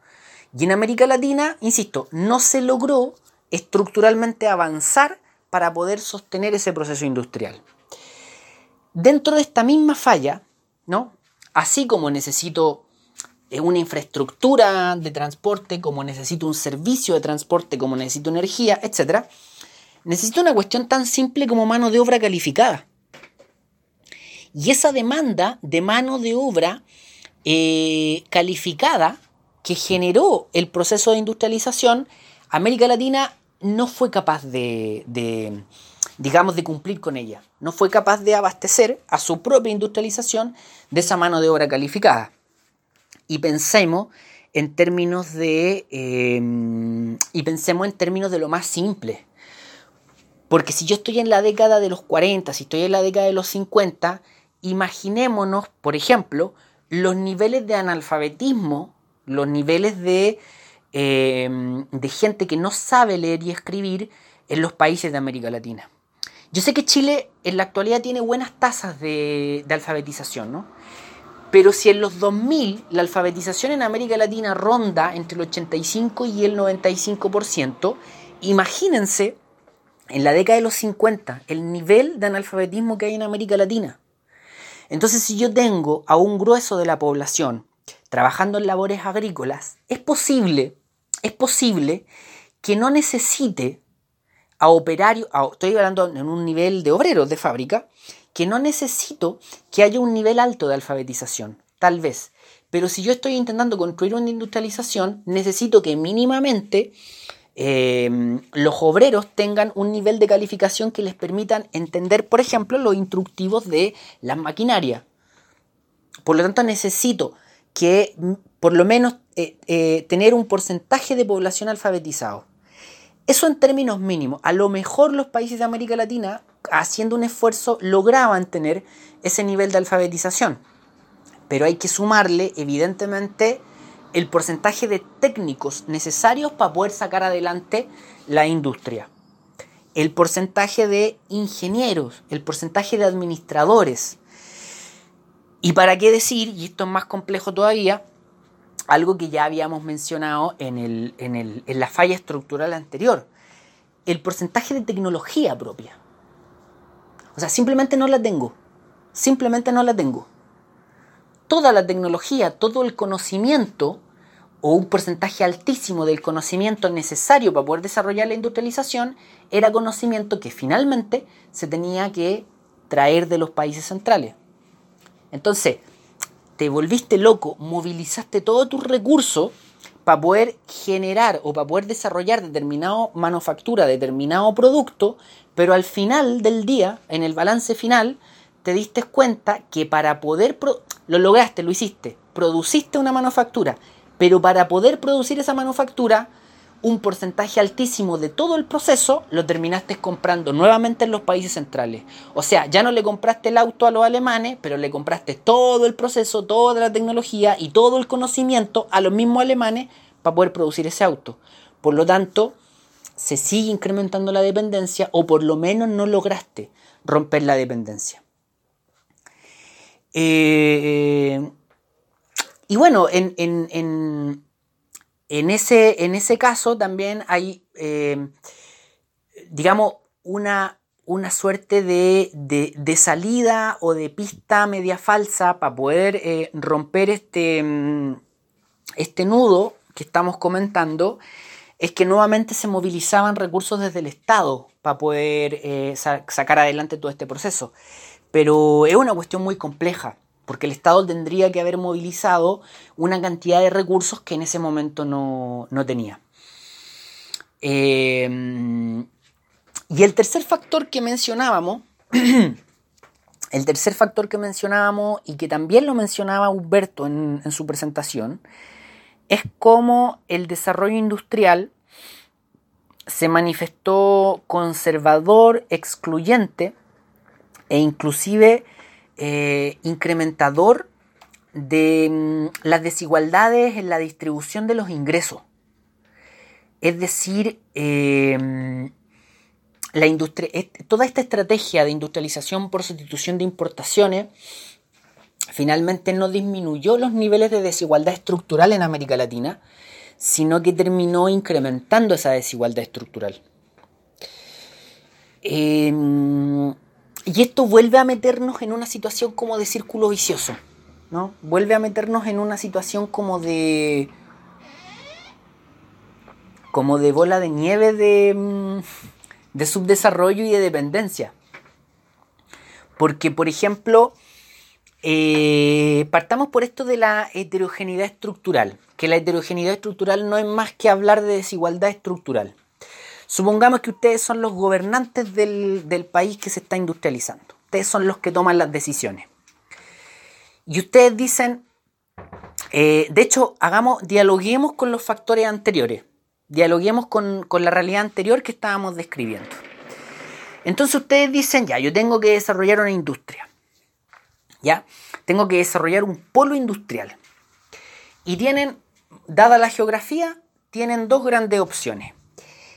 Y en América Latina, insisto, no se logró estructuralmente avanzar para poder sostener ese proceso industrial. dentro de esta misma falla, ¿no? Así como necesito eh, una infraestructura de transporte, como necesito un servicio de transporte, como necesito energía, etc., necesito una cuestión tan simple como mano de obra calificada. Y esa demanda de mano de obra eh, calificada que generó el proceso de industrialización, América Latina no fue capaz de, digamos, de cumplir con ella. No fue capaz de abastecer a su propia industrialización de esa mano de obra calificada. Y pensemos en términos de. Em, y pensemos en términos de lo más simple. Porque si yo estoy en la década de los 40, si estoy en la década de los 50, imaginémonos, por ejemplo, los niveles de analfabetismo, los niveles de, em, de gente que no sabe leer y escribir en los países de América Latina. Yo sé que Chile en la actualidad tiene buenas tasas de, alfabetización, ¿no? Pero si en los 2000 la alfabetización en América Latina ronda entre el 85 y el 95%, imagínense en la década de los 50 el nivel de analfabetismo que hay en América Latina. Entonces, si yo tengo a un grueso de la población trabajando en labores agrícolas, es posible, es posible que no necesite a operarios, estoy hablando en un nivel de obreros de fábrica, que no necesito que haya un nivel alto de alfabetización, tal vez. Pero si yo estoy intentando construir una industrialización, necesito que mínimamente em, los obreros tengan un nivel de calificación que les permitan entender, por ejemplo, los instructivos de las maquinarias. Por lo tanto, necesito que mm, por lo menos eh, eh, tener un porcentaje de población alfabetizado. Eso en términos mínimos. A lo mejor los países de América Latina, haciendo un esfuerzo, lograban tener ese nivel de alfabetización. Pero hay que sumarle, evidentemente, el porcentaje de técnicos necesarios para poder sacar adelante la industria. El porcentaje de ingenieros, el porcentaje de administradores. Y para qué decir, y esto es más complejo todavía, algo que ya habíamos mencionado en, el, en, la falla estructural anterior, el porcentaje de tecnología propia. O sea, simplemente no la tengo. Simplemente no la tengo. Toda la tecnología, todo el conocimiento o un porcentaje altísimo del conocimiento necesario para poder desarrollar la industrialización era conocimiento que finalmente se tenía que traer de los países centrales. Entonces, te volviste loco, movilizaste todos tus recursos para poder generar o para poder desarrollar determinado manufactura, determinado producto, pero al final del día, en el balance final, te diste cuenta que para poder, lo lograste, lo hiciste, produciste una manufactura, pero para poder producir esa manufactura, un porcentaje altísimo de todo el proceso lo terminaste comprando nuevamente en los países centrales. O sea, ya no le compraste el auto a los alemanes, pero le compraste todo el proceso, toda la tecnología y todo el conocimiento a los mismos alemanes para poder producir ese auto. Por lo tanto, se sigue incrementando la dependencia o por lo menos no lograste romper la dependencia. Eh, y bueno, en, en ese, en ese caso también hay, eh, digamos, una, una suerte de, de, salida o de pista media falsa para poder eh, romper este, mm, este nudo que estamos comentando, es que nuevamente se movilizaban recursos desde el Estado para poder eh, sacar adelante todo este proceso. Pero es una cuestión muy compleja porque el Estado tendría que haber movilizado una cantidad de recursos que en ese momento no, tenía. Eh, y el tercer factor que mencionábamos, el tercer factor que mencionábamos y que también lo mencionaba Humberto en, en su presentación, es cómo el desarrollo industrial se manifestó conservador, excluyente e inclusive eh, incrementador de mm, las desigualdades en la distribución de los ingresos. Es decir, eh, la industria, toda esta estrategia de industrialización por sustitución de importaciones finalmente no disminuyó los niveles de desigualdad estructural en América Latina, sino que terminó incrementando esa desigualdad estructural. Eh, y esto vuelve a meternos en una situación como de círculo vicioso, ¿no? Vuelve a meternos en una situación como de como de bola de nieve de, mm, de subdesarrollo y de dependencia. Porque, por ejemplo, eh, partamos por esto de la heterogeneidad estructural, que la heterogeneidad estructural no es más que hablar de desigualdad estructural. Supongamos que ustedes son los gobernantes del, país que se está industrializando. Ustedes son los que toman las decisiones. Y ustedes dicen, eh, de hecho, hagamos, dialoguemos con los factores anteriores dialoguemos con, la realidad anterior que estábamos describiendo. Entonces ustedes dicen, ya, yo tengo que desarrollar una industria. ¿Ya? Tengo que desarrollar un polo industrial. Y tienen, dada la geografía, tienen dos grandes opciones.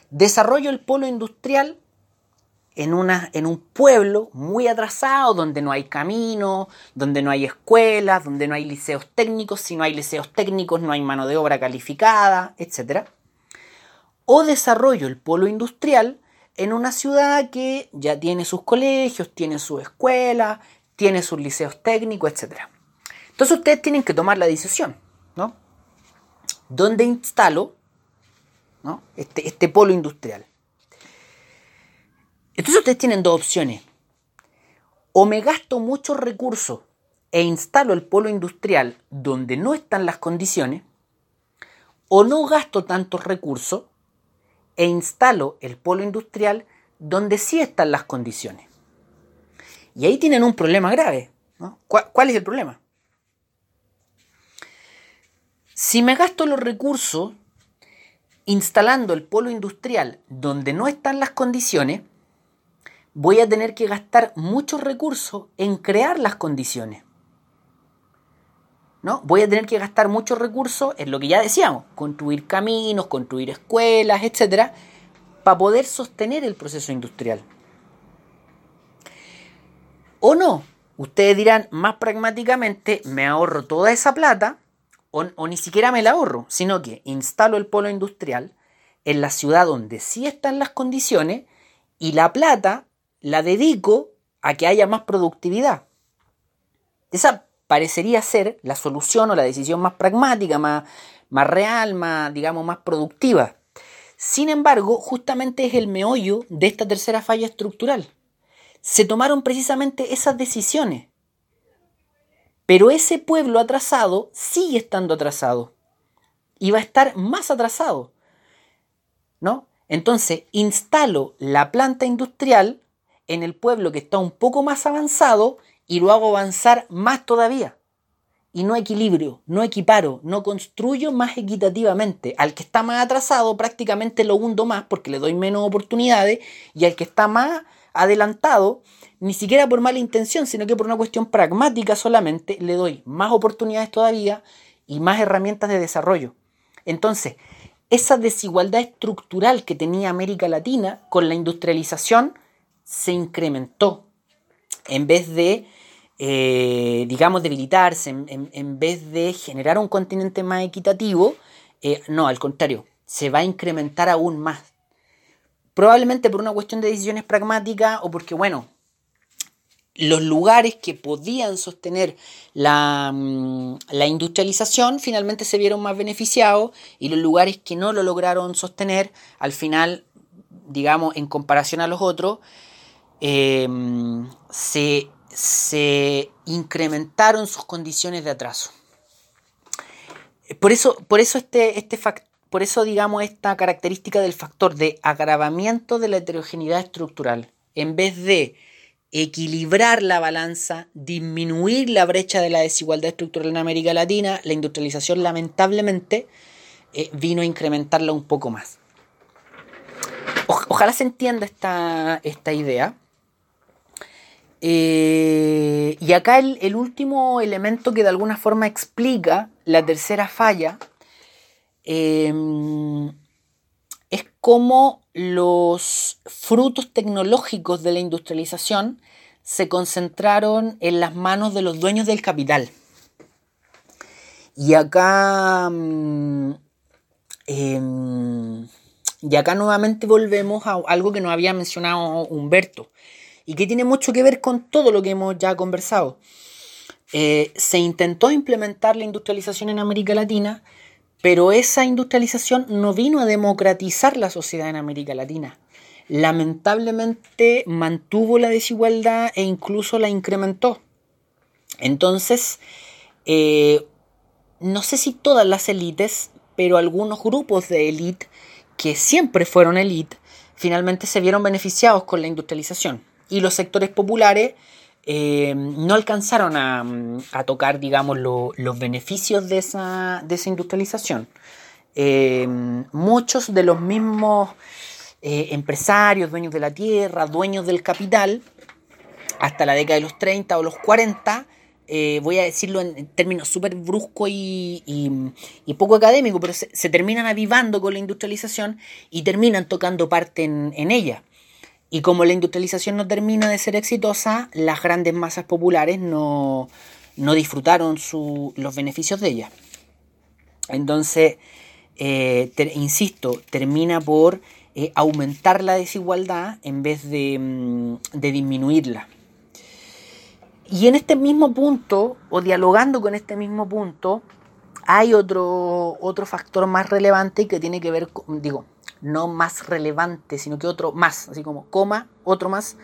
Desarrollo el polo industrial en, una, en un pueblo muy atrasado, donde no hay caminos, donde no hay escuelas, donde no hay liceos técnicos. Si no hay liceos técnicos, no hay mano de obra calificada, etcétera o desarrollo el polo industrial en una ciudad que ya tiene sus colegios, tiene su escuela, tiene sus liceos técnicos, etc. Entonces ustedes tienen que tomar la decisión, ¿no? ¿Dónde instalo este, este polo industrial? Entonces ustedes tienen dos opciones. O me gasto muchos recursos e instalo el polo industrial donde no están las condiciones, o no gasto tantos recursos e instalo el polo industrial donde sí están las condiciones. Y ahí tienen un problema grave. ¿Cuál, es el problema? Si me gasto los recursos instalando el polo industrial donde no están las condiciones, voy a tener que gastar muchos recursos en crear las condiciones. ¿no? Voy a tener que gastar muchos recursos en lo que ya decíamos, construir caminos, construir escuelas, etcétera, para poder sostener el proceso industrial. O no, ustedes dirán más pragmáticamente, me ahorro toda esa plata, o, ni siquiera me la ahorro, sino que instalo el polo industrial en la ciudad donde sí están las condiciones y la plata la dedico a que haya más productividad. Esa parecería ser la solución o la decisión más pragmática, más, más real, más, digamos, más productiva. Sin embargo, justamente es el meollo de esta tercera falla estructural. Se tomaron precisamente esas decisiones. Pero ese pueblo atrasado sigue estando atrasado. Y va a estar más atrasado. ¿No? Entonces, instalo la planta industrial en el pueblo que está un poco más avanzado y lo hago avanzar más todavía. Y no equilibrio, no equiparo, no construyo más equitativamente. Al que está más atrasado prácticamente lo hundo más porque le doy menos oportunidades y al que está más adelantado, ni siquiera por mala intención, sino que por una cuestión pragmática solamente, le doy más oportunidades todavía y más herramientas de desarrollo. Entonces, esa desigualdad estructural que tenía América Latina con la industrialización se incrementó. En vez de eh, digamos, debilitarse, en, vez de generar un continente más equitativo, eh, no, al contrario, se va a incrementar aún más. Probablemente por una cuestión de decisiones pragmáticas o porque, bueno, los lugares que podían sostener la, mm, la, industrialización finalmente se vieron más beneficiados y los lugares que no lo lograron sostener, al final, digamos, en comparación a los otros, eh, se se incrementaron sus condiciones de atraso. Por eso, por eso, este, este por eso digamos esta característica del factor de agravamiento de la heterogeneidad estructural, en vez de equilibrar la balanza, disminuir la brecha de la desigualdad estructural en América Latina, la industrialización lamentablemente eh, vino a incrementarla un poco más. ojalá se entienda esta, esta idea. Eh, y acá el, último elemento que de alguna forma explica la tercera falla es cómo los frutos tecnológicos de la industrialización se concentraron en las manos de los dueños del capital. Y acá, mm, em, y acá nuevamente volvemos a algo que nos había mencionado Humberto y que tiene mucho que ver con todo lo que hemos ya conversado. Eh, se intentó implementar la industrialización en América Latina, pero esa industrialización no vino a democratizar la sociedad en América Latina. Lamentablemente mantuvo la desigualdad e incluso la incrementó. Entonces, eh, no sé si todas las élites, pero algunos grupos de élite que siempre fueron élite, finalmente se vieron beneficiados con la industrialización. Y los sectores populares eh, no alcanzaron a, tocar, digamos, los beneficios de esa, industrialización. Eh, muchos de los mismos eh, empresarios, dueños de la tierra, dueños del capital, hasta la década de los 30 o los 40, eh, voy a decirlo en, términos súper bruscos y, poco académicos, pero se, terminan avivando con la industrialización y terminan tocando parte en, ella. Y como la industrialización no termina de ser exitosa, las grandes masas populares no, disfrutaron los beneficios de ella. Entonces, eh, insisto, termina por eh, aumentar la desigualdad en vez de mm, disminuirla. Y en este mismo punto, o dialogando con este mismo punto, hay otro, otro factor más relevante que tiene que ver, con, digo, no más relevante, sino que otro más, así como coma, otro más,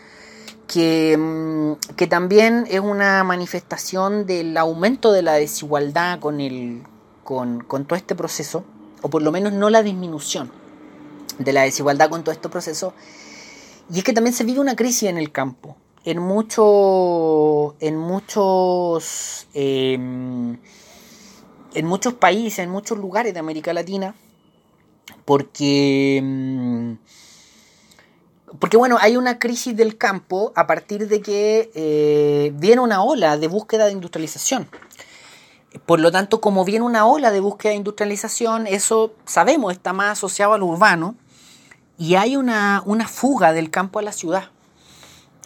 que, mm, que también es una manifestación del aumento de la desigualdad con, el, con, con todo este proceso, o por lo menos no la disminución de la desigualdad con todo este proceso, y es que también se vive una crisis en el campo en, en muchos em, en muchos países, en muchos lugares de América Latina, porque em, porque bueno, hay una crisis del campo a partir de que eh, viene una ola de búsqueda de industrialización. Por lo tanto, como viene una ola de búsqueda de industrialización, eso sabemos está más asociado al urbano y hay una, una fuga del campo a la ciudad.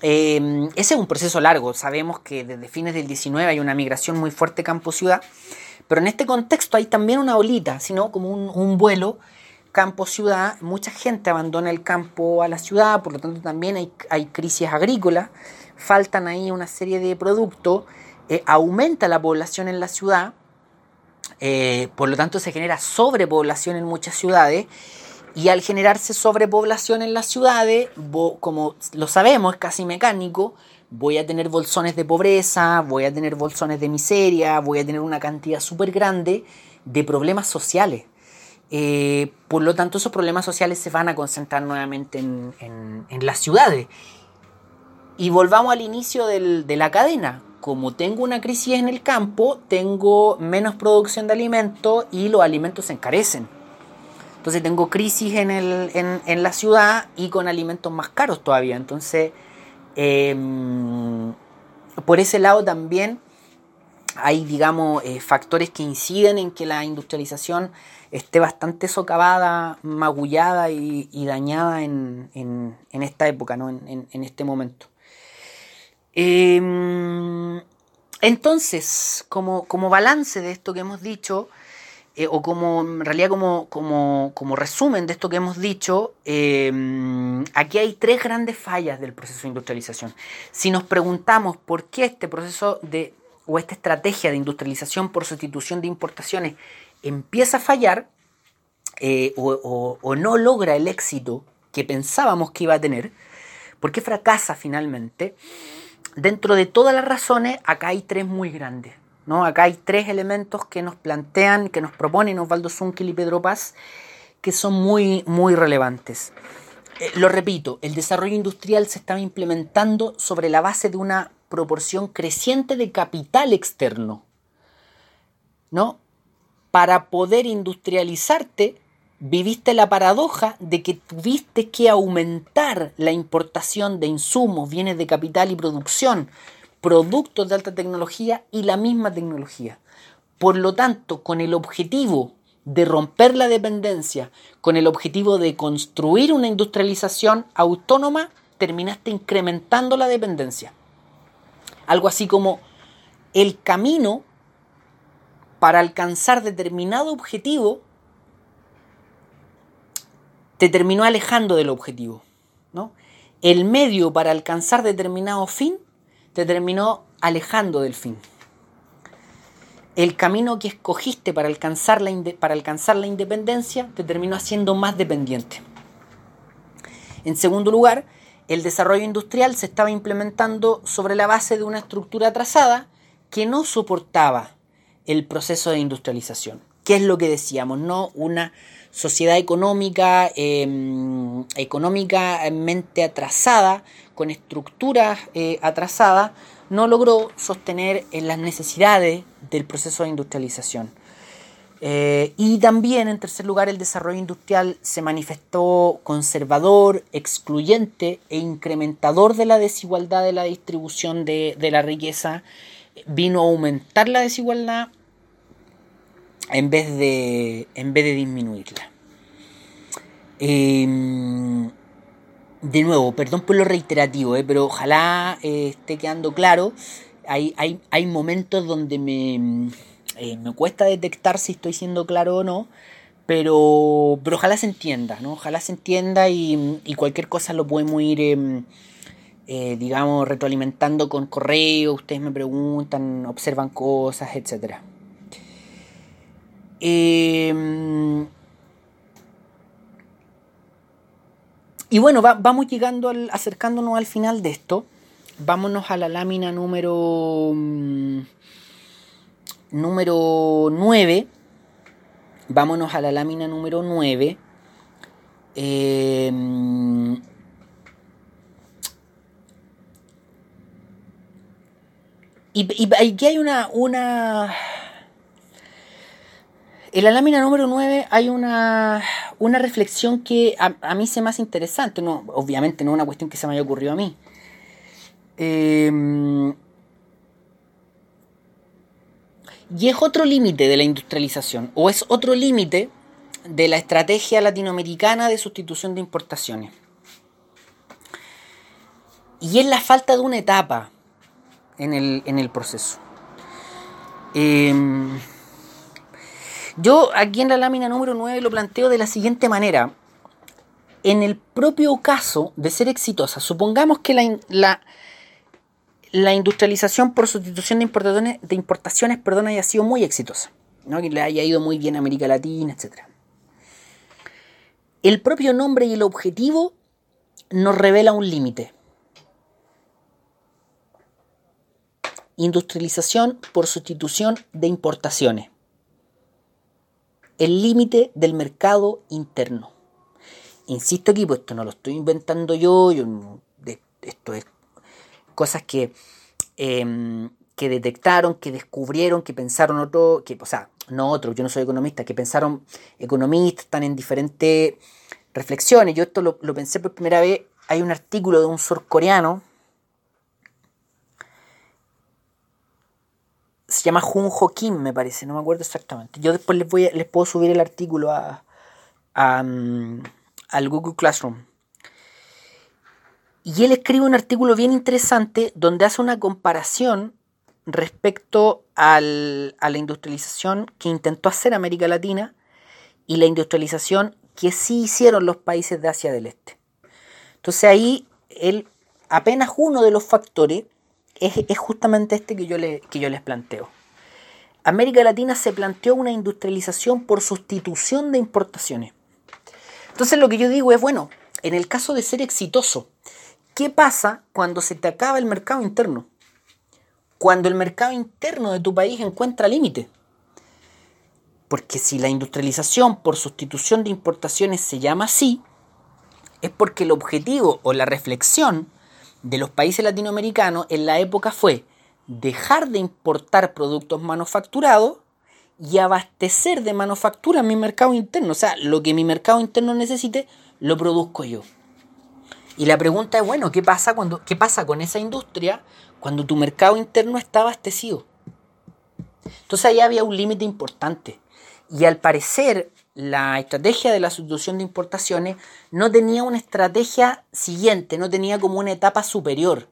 Em, ese es un proceso largo. Sabemos que desde fines del 19 hay una migración muy fuerte campo-ciudad, pero en este contexto hay también una olita, sino como un, vuelo campo-ciudad. Mucha gente abandona el campo a la ciudad, por lo tanto también hay, hay crisis agrícolas, faltan ahí una serie de productos, eh, aumenta la población en la ciudad, eh, por lo tanto se genera sobrepoblación en muchas ciudades y al generarse sobrepoblación en las ciudades, como lo sabemos, es casi mecánico, voy a tener bolsones de pobreza, voy a tener bolsones de miseria, voy a tener una cantidad súper grande de problemas sociales. Eh, por lo tanto, esos problemas sociales se van a concentrar nuevamente en, las ciudades. Y volvamos al inicio de la cadena. Como tengo una crisis en el campo, tengo menos producción de alimentos y los alimentos se encarecen. Entonces tengo crisis en, la ciudad y con alimentos más caros todavía. Entonces, em, por ese lado también hay, digamos, eh, factores que inciden en que la industrialización esté bastante socavada, magullada y, dañada en, esta época, ¿no? en, este momento. Em, entonces, como, balance de esto que hemos dicho, eh, o como en realidad como, resumen de esto que hemos dicho, eh, aquí hay tres grandes fallas del proceso de industrialización. Si nos preguntamos por qué este proceso de, o esta estrategia de industrialización por sustitución de importaciones empieza a fallar eh, o, no logra el éxito que pensábamos que iba a tener, ¿por qué fracasa finalmente? Dentro de todas las razones, acá hay tres muy grandes. Acá hay tres elementos que nos plantean, que nos proponen Osvaldo Zunkel y Pedro Paz, que son muy, muy relevantes. Eh, lo repito, el desarrollo industrial se estaba implementando sobre la base de una proporción creciente de capital externo. ¿No? Para poder industrializarte, viviste la paradoja de que tuviste que aumentar la importación de insumos, bienes de capital y producción productos de alta tecnología y la misma tecnología. Por lo tanto, con el objetivo de romper la dependencia, con el objetivo de construir una industrialización autónoma, terminaste incrementando la dependencia. Algo así como el camino para alcanzar determinado objetivo te terminó alejando del objetivo. ¿no? el medio para alcanzar determinado fin te terminó alejando del fin. El camino que escogiste para alcanzar la, para alcanzar la independencia te terminó haciendo más dependiente. En segundo lugar, el desarrollo industrial se estaba implementando sobre la base de una estructura trazada que no soportaba el proceso de industrialización. ¿Qué es lo que decíamos? No una sociedad económica, em, económicamente atrasada, con estructuras eh, atrasadas, no logró sostener las necesidades del proceso de industrialización. Eh, y también, en tercer lugar, el desarrollo industrial se manifestó conservador, excluyente e incrementador de la desigualdad de la distribución de, la riqueza. Vino a aumentar la desigualdad en vez de, en vez de disminuirla. Em, de nuevo, perdón por lo reiterativo, eh, pero ojalá eh, esté quedando claro. Hay, hay, hay momentos donde me eh, me cuesta detectar si estoy siendo claro o no, pero, pero ojalá se entienda, ¿no? Ojalá se entienda y, cualquier cosa lo podemos ir, em, eh, digamos, retroalimentando con correo, ustedes me preguntan, observan cosas, etc. Em, y bueno, vamos llegando, al, acercándonos al final de esto. Vámonos a la lámina número... Número 9. Vámonos a la lámina número 9. Eh, y, aquí hay una, una... En la lámina número 9 hay una, una reflexión que a, mí se me hace interesante. No, obviamente no es una cuestión que se me haya ocurrido a mí. Eh, Y es otro límite de la industrialización, o es otro límite de la estrategia latinoamericana de sustitución de importaciones. Y es la falta de una etapa en el, proceso. Em, yo aquí en la lámina número 9 lo planteo de la siguiente manera. En el propio caso de ser exitosa, supongamos que la la industrialización por sustitución de importaciones, de importaciones haya sido muy exitosa, ¿no? que le haya ido muy bien a América Latina, etc. El propio nombre y el objetivo nos revela un límite. Industrialización por sustitución de importaciones. El límite del mercado interno. Insisto aquí, pues esto no lo estoy inventando yo, yo esto es cosas que, em, que detectaron, que descubrieron, que pensaron otro, que, o sea, no otros, yo no soy economista, que pensaron economistas, están en diferentes reflexiones. Yo esto lo, pensé por primera vez, hay un artículo de un surcoreano, se llama Jun Ho Kim, me parece, no me acuerdo exactamente. Yo después les, voy les puedo subir el artículo a, mm, al Google Classroom. Y él escribe un artículo bien interesante donde hace una comparación respecto a la industrialización que intentó hacer América Latina y la industrialización que sí hicieron los países de Asia del Este. Entonces ahí él, apenas uno de los factores es, justamente este que yo, que yo les planteo. América Latina se planteó una industrialización por sustitución de importaciones. Entonces lo que yo digo es, bueno, en el caso de ser exitoso, ¿Qué pasa cuando se te acaba el mercado interno? Cuando el mercado interno de tu país encuentra límite. Porque si la industrialización por sustitución de importaciones se llama así, es porque el objetivo o la reflexión de los países latinoamericanos en la época fue dejar de importar productos manufacturados y abastecer de manufactura mi mercado interno. O sea, lo que mi mercado interno necesite, lo produzco yo. Y la pregunta es, bueno, ¿qué pasa, cuando, ¿qué pasa con esa industria cuando tu mercado interno está abastecido? Entonces ahí había un límite importante. Y al parecer la estrategia de la sustitución de importaciones no tenía una estrategia siguiente, no tenía como una etapa superior.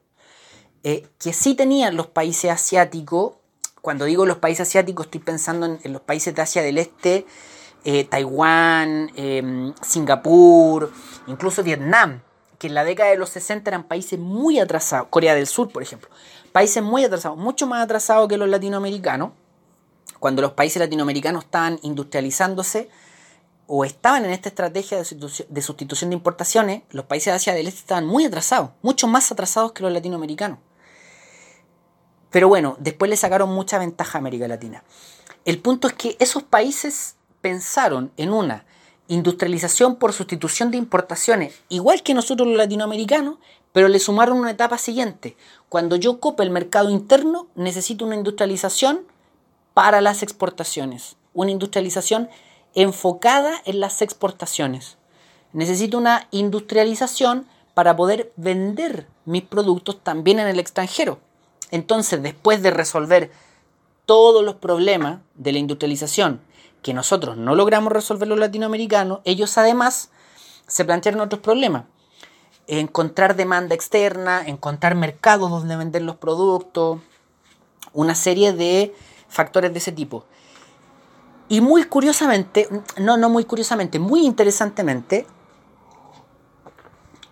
Eh, que sí tenían los países asiáticos, cuando digo los países asiáticos estoy pensando en, los países de Asia del Este, eh, Taiwán, em, Singapur, incluso Vietnam, que en la década de los 60 eran países muy atrasados, Corea del Sur, por ejemplo, países muy atrasados, mucho más atrasados que los latinoamericanos, cuando los países latinoamericanos estaban industrializándose o estaban en esta estrategia de sustitución de importaciones, los países de Asia del Este estaban muy atrasados, mucho más atrasados que los latinoamericanos. Pero bueno, después le sacaron mucha ventaja a América Latina. El punto es que esos países pensaron en una industrialización por sustitución de importaciones, igual que nosotros los latinoamericanos, pero le sumaron una etapa siguiente. Cuando yo cope el mercado interno, necesito una industrialización para las exportaciones, una industrialización enfocada en las exportaciones. Necesito una industrialización para poder vender mis productos también en el extranjero. Entonces, después de resolver todos los problemas de la industrialización que nosotros no logramos resolver los latinoamericanos, ellos además se plantearon otros problemas. Encontrar demanda externa, encontrar mercados donde vender los productos, una serie de factores de ese tipo. Y muy curiosamente, no, no muy curiosamente, muy interesantemente,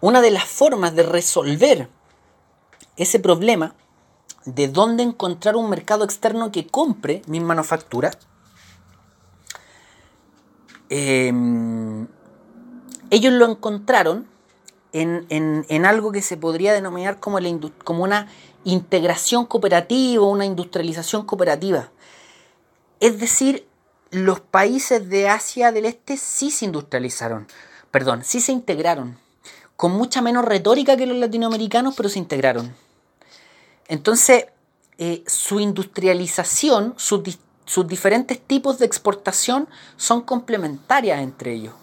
una de las formas de resolver ese problema de dónde encontrar un mercado externo que compre mis manufacturas, em, ellos lo encontraron en, algo que se podría denominar como, una integración cooperativa, una industrialización cooperativa. Es decir, los países de Asia del Este sí se industrializaron, perdón, sí se integraron, con mucha menos retórica que los latinoamericanos, pero se integraron. Entonces, eh, su industrialización, sus, diferentes tipos de exportación son complementarias entre ellos.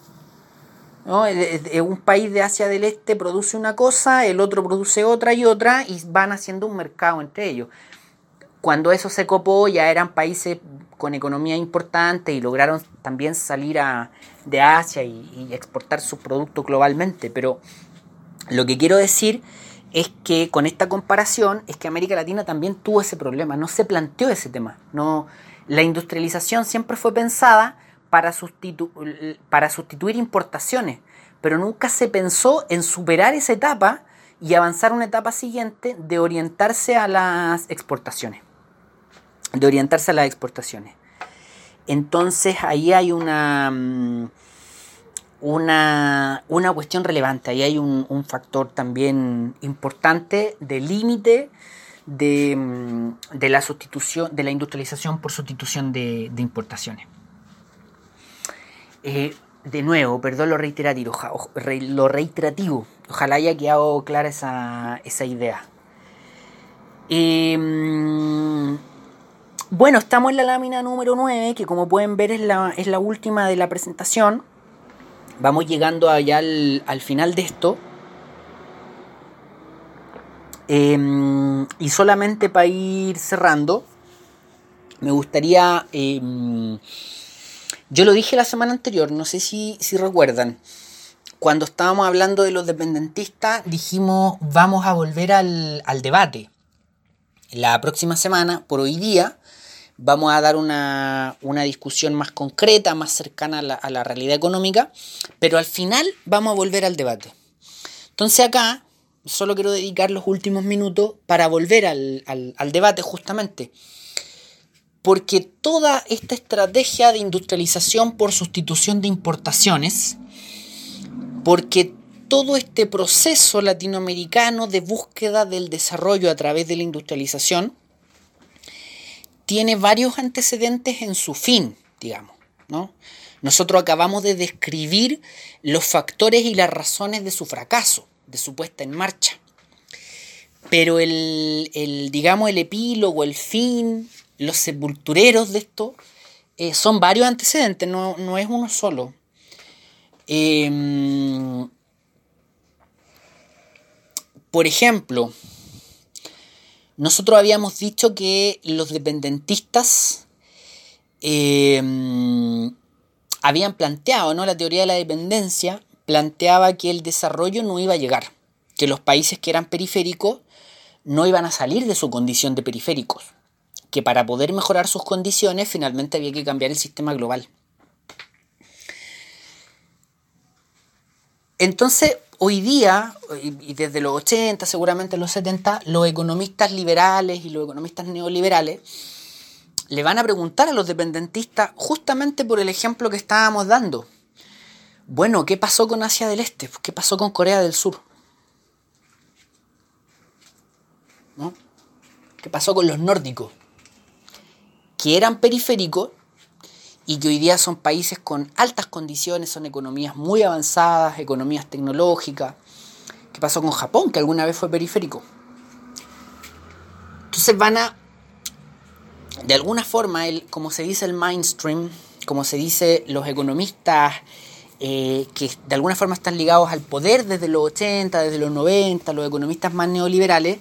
Un país de Asia del Este produce una cosa, el otro produce otra y otra, y van haciendo un mercado entre ellos. Cuando eso se copó, ya eran países con economía importante y lograron también salir de Asia y, y exportar sus productos globalmente. Pero lo que quiero decir es que con esta comparación es que América Latina también tuvo ese problema, no se planteó ese tema. No, la industrialización siempre fue pensada para, para sustituir importaciones, pero nunca se pensó en superar esa etapa y avanzar a una etapa siguiente de orientarse a las exportaciones. De orientarse a las exportaciones. Entonces ahí hay una... Mm, una, cuestión relevante. Ahí hay un, factor también importante de límite de, mm, de, la sustitución, de la industrialización por sustitución de, importaciones. Eh, de nuevo, perdón lo reiterativo, lo reiterativo. Ojalá haya quedado clara esa, esa idea. Eh, bueno, estamos en la lámina número 9, que como pueden ver es la, es la última de la presentación vamos llegando allá al, final de esto. Em, y solamente para ir cerrando, me gustaría... Em, yo lo dije la semana anterior, no sé si, si recuerdan. Cuando estábamos hablando de los dependentistas, dijimos vamos a volver al, al debate. La próxima semana, por hoy día, vamos a dar una, discusión más concreta, más cercana a la, realidad económica, pero al final vamos a volver al debate. Entonces acá solo quiero dedicar los últimos minutos para volver al, al debate justamente. Porque toda esta estrategia de industrialización por sustitución de importaciones, porque todo este proceso latinoamericano de búsqueda del desarrollo a través de la industrialización, tiene varios antecedentes en su fin, digamos. ¿no? Nosotros acabamos de describir los factores y las razones de su fracaso, de su puesta en marcha. Pero el, digamos, el epílogo, el fin, los sepultureros de esto, eh, son varios antecedentes, no, es uno solo. Em, por ejemplo, nosotros habíamos dicho que los dependentistas em, habían planteado, ¿no? La teoría de la dependencia planteaba que el desarrollo no iba a llegar, que los países que eran periféricos no iban a salir de su condición de periféricos, que para poder mejorar sus condiciones finalmente había que cambiar el sistema global. Entonces, hoy día, y desde los 80, seguramente los 70, los economistas liberales y los economistas neoliberales le van a preguntar a los dependentistas justamente por el ejemplo que estábamos dando. Bueno, ¿qué pasó con Asia del Este? ¿Qué pasó con Corea del Sur? ¿Qué pasó con los nórdicos? Que eran periféricos y que hoy día son países con altas condiciones, son economías muy avanzadas, economías tecnológicas. ¿Qué pasó con Japón, que alguna vez fue periférico? Entonces van a, de alguna forma, el, como se dice el mainstream, como se dice los economistas eh, que de alguna forma están ligados al poder desde los 80, desde los 90, los economistas más neoliberales,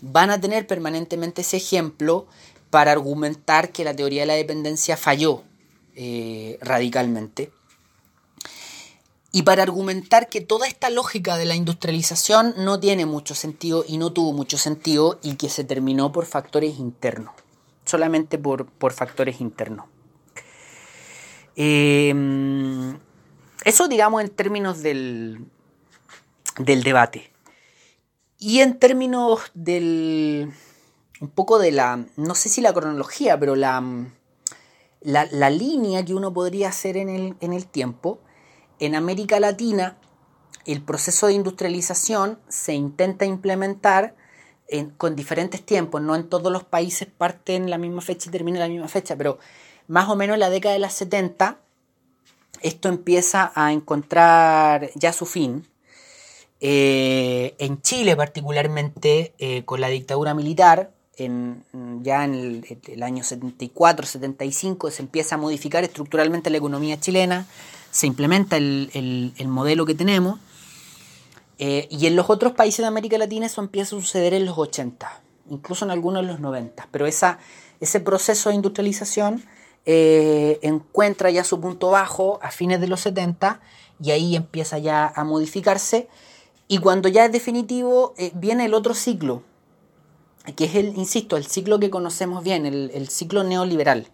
van a tener permanentemente ese ejemplo para argumentar que la teoría de la dependencia falló eh, radicalmente. Y para argumentar que toda esta lógica de la industrialización no tiene mucho sentido y no tuvo mucho sentido y que se terminó por factores internos, solamente por, factores internos. Eh, eso digamos en términos del, del debate. Y en términos del... un poco de la... no sé si la cronología, pero la, la, línea que uno podría hacer en el, en el tiempo. En América Latina, el proceso de industrialización se intenta implementar con diferentes tiempos, no en todos los países parte en la misma fecha y termina en la misma fecha, pero más o menos en la década de las 70 esto empieza a encontrar ya su fin. Eh, en Chile particularmente, eh, con la dictadura militar, en, ya en el, año 74-75 se empieza a modificar estructuralmente la economía chilena, se implementa el, modelo que tenemos, eh, y en los otros países de América Latina eso empieza a suceder en los 80, incluso en algunos en los 90, pero esa, ese proceso de industrialización eh, encuentra ya su punto bajo a fines de los 70 y ahí empieza ya a modificarse. Y cuando ya es definitivo, eh, viene el otro ciclo, que es el, insisto, el ciclo que conocemos bien, el, ciclo neoliberal.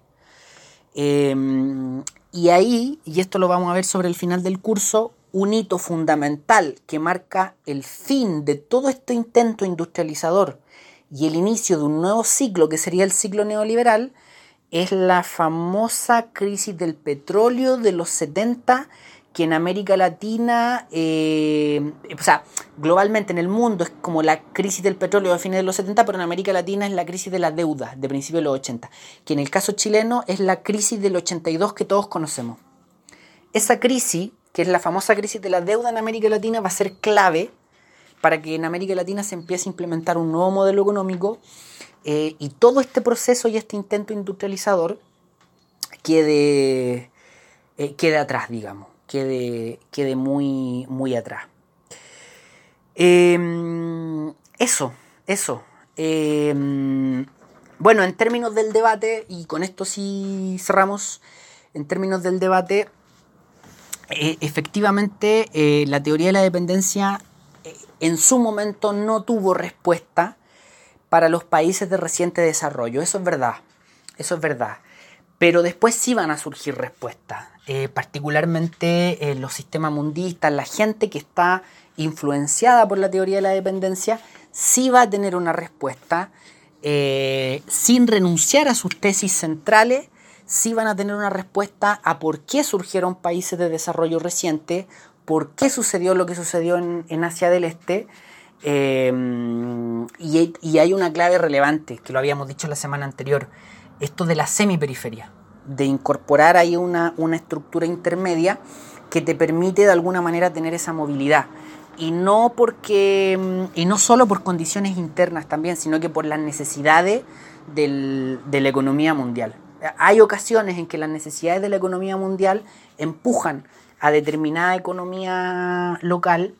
Em, y ahí, y esto lo vamos a ver sobre el final del curso, un hito fundamental que marca el fin de todo este intento industrializador y el inicio de un nuevo ciclo que sería el ciclo neoliberal, es la famosa crisis del petróleo de los 70 que en América Latina, eh, o sea, globalmente en el mundo es como la crisis del petróleo a fines de los 70, pero en América Latina es la crisis de la deuda de principios de los 80, que en el caso chileno es la crisis del 82 que todos conocemos. Esa crisis, que es la famosa crisis de la deuda en América Latina, va a ser clave para que en América Latina se empiece a implementar un nuevo modelo económico eh, y todo este proceso y este intento industrializador quede, eh, quede atrás, digamos, quede, quede muy, muy atrás. Em, eso, eso. Em, bueno, en términos del debate, y con esto sí cerramos, en términos del debate, eh, efectivamente la teoría de la dependencia en su momento no tuvo respuesta para los países de reciente desarrollo. Eso es verdad, eso es verdad. Pero después sí van a surgir respuestas, eh, particularmente en los sistemas mundistas, la gente que está influenciada por la teoría de la dependencia, sí va a tener una respuesta eh, sin renunciar a sus tesis centrales, sí van a tener una respuesta a por qué surgieron países de desarrollo reciente, por qué sucedió lo que sucedió en Asia del Este Em, y, hay una clave relevante, que lo habíamos dicho la semana anterior, esto de la semiperiferia, de incorporar ahí una, una estructura intermedia que te permite de alguna manera tener esa movilidad. Y no porque. y no solo por condiciones internas también, sino que por las necesidades del, de la economía mundial. Hay ocasiones en que las necesidades de la economía mundial empujan a determinada economía local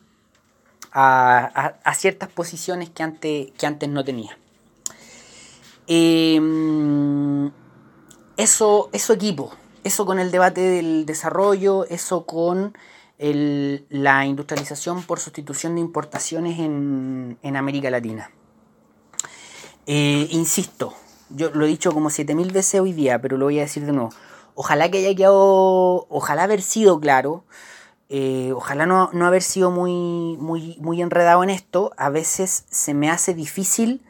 a, ciertas posiciones que antes, que antes no tenía. Em, eso, eso equipo, eso con el debate del desarrollo, eso con la industrialización por sustitución de importaciones en, América Latina. Eh, insisto, yo lo he dicho como 7000 veces hoy día, pero lo voy a decir de nuevo. Ojalá que haya quedado, ojalá haber sido claro Eh, ojalá no, no, haber sido muy, muy, muy enredado en esto. A veces se me hace difícil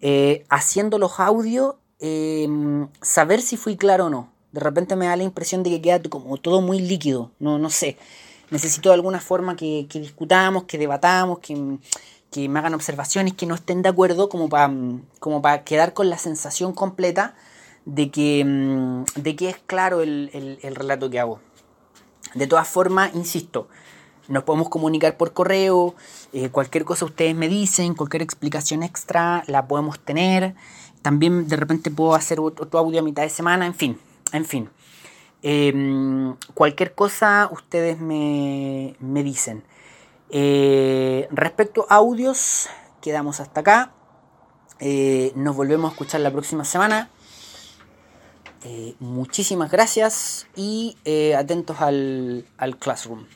eh, haciendo los audios em, saber si fui claro o no. De repente me da la impresión de que queda como todo muy líquido. No, no sé. Necesito de alguna forma que, que discutamos, que debatamos, que, que, me hagan observaciones, que no estén de acuerdo, como para como quedar con la sensación completa de que, em, de que es claro el, el relato que hago. De todas formas, insisto, nos podemos comunicar por correo, eh, cualquier cosa ustedes me dicen, cualquier explicación extra la podemos tener. También de repente puedo hacer otro audio a mitad de semana, en fin, en fin. Em, cualquier cosa ustedes me, me dicen. Eh, respecto a audios, quedamos hasta acá. Eh, nos volvemos a escuchar la próxima semana. Eh, muchísimas gracias y eh, atentos al, al Classroom.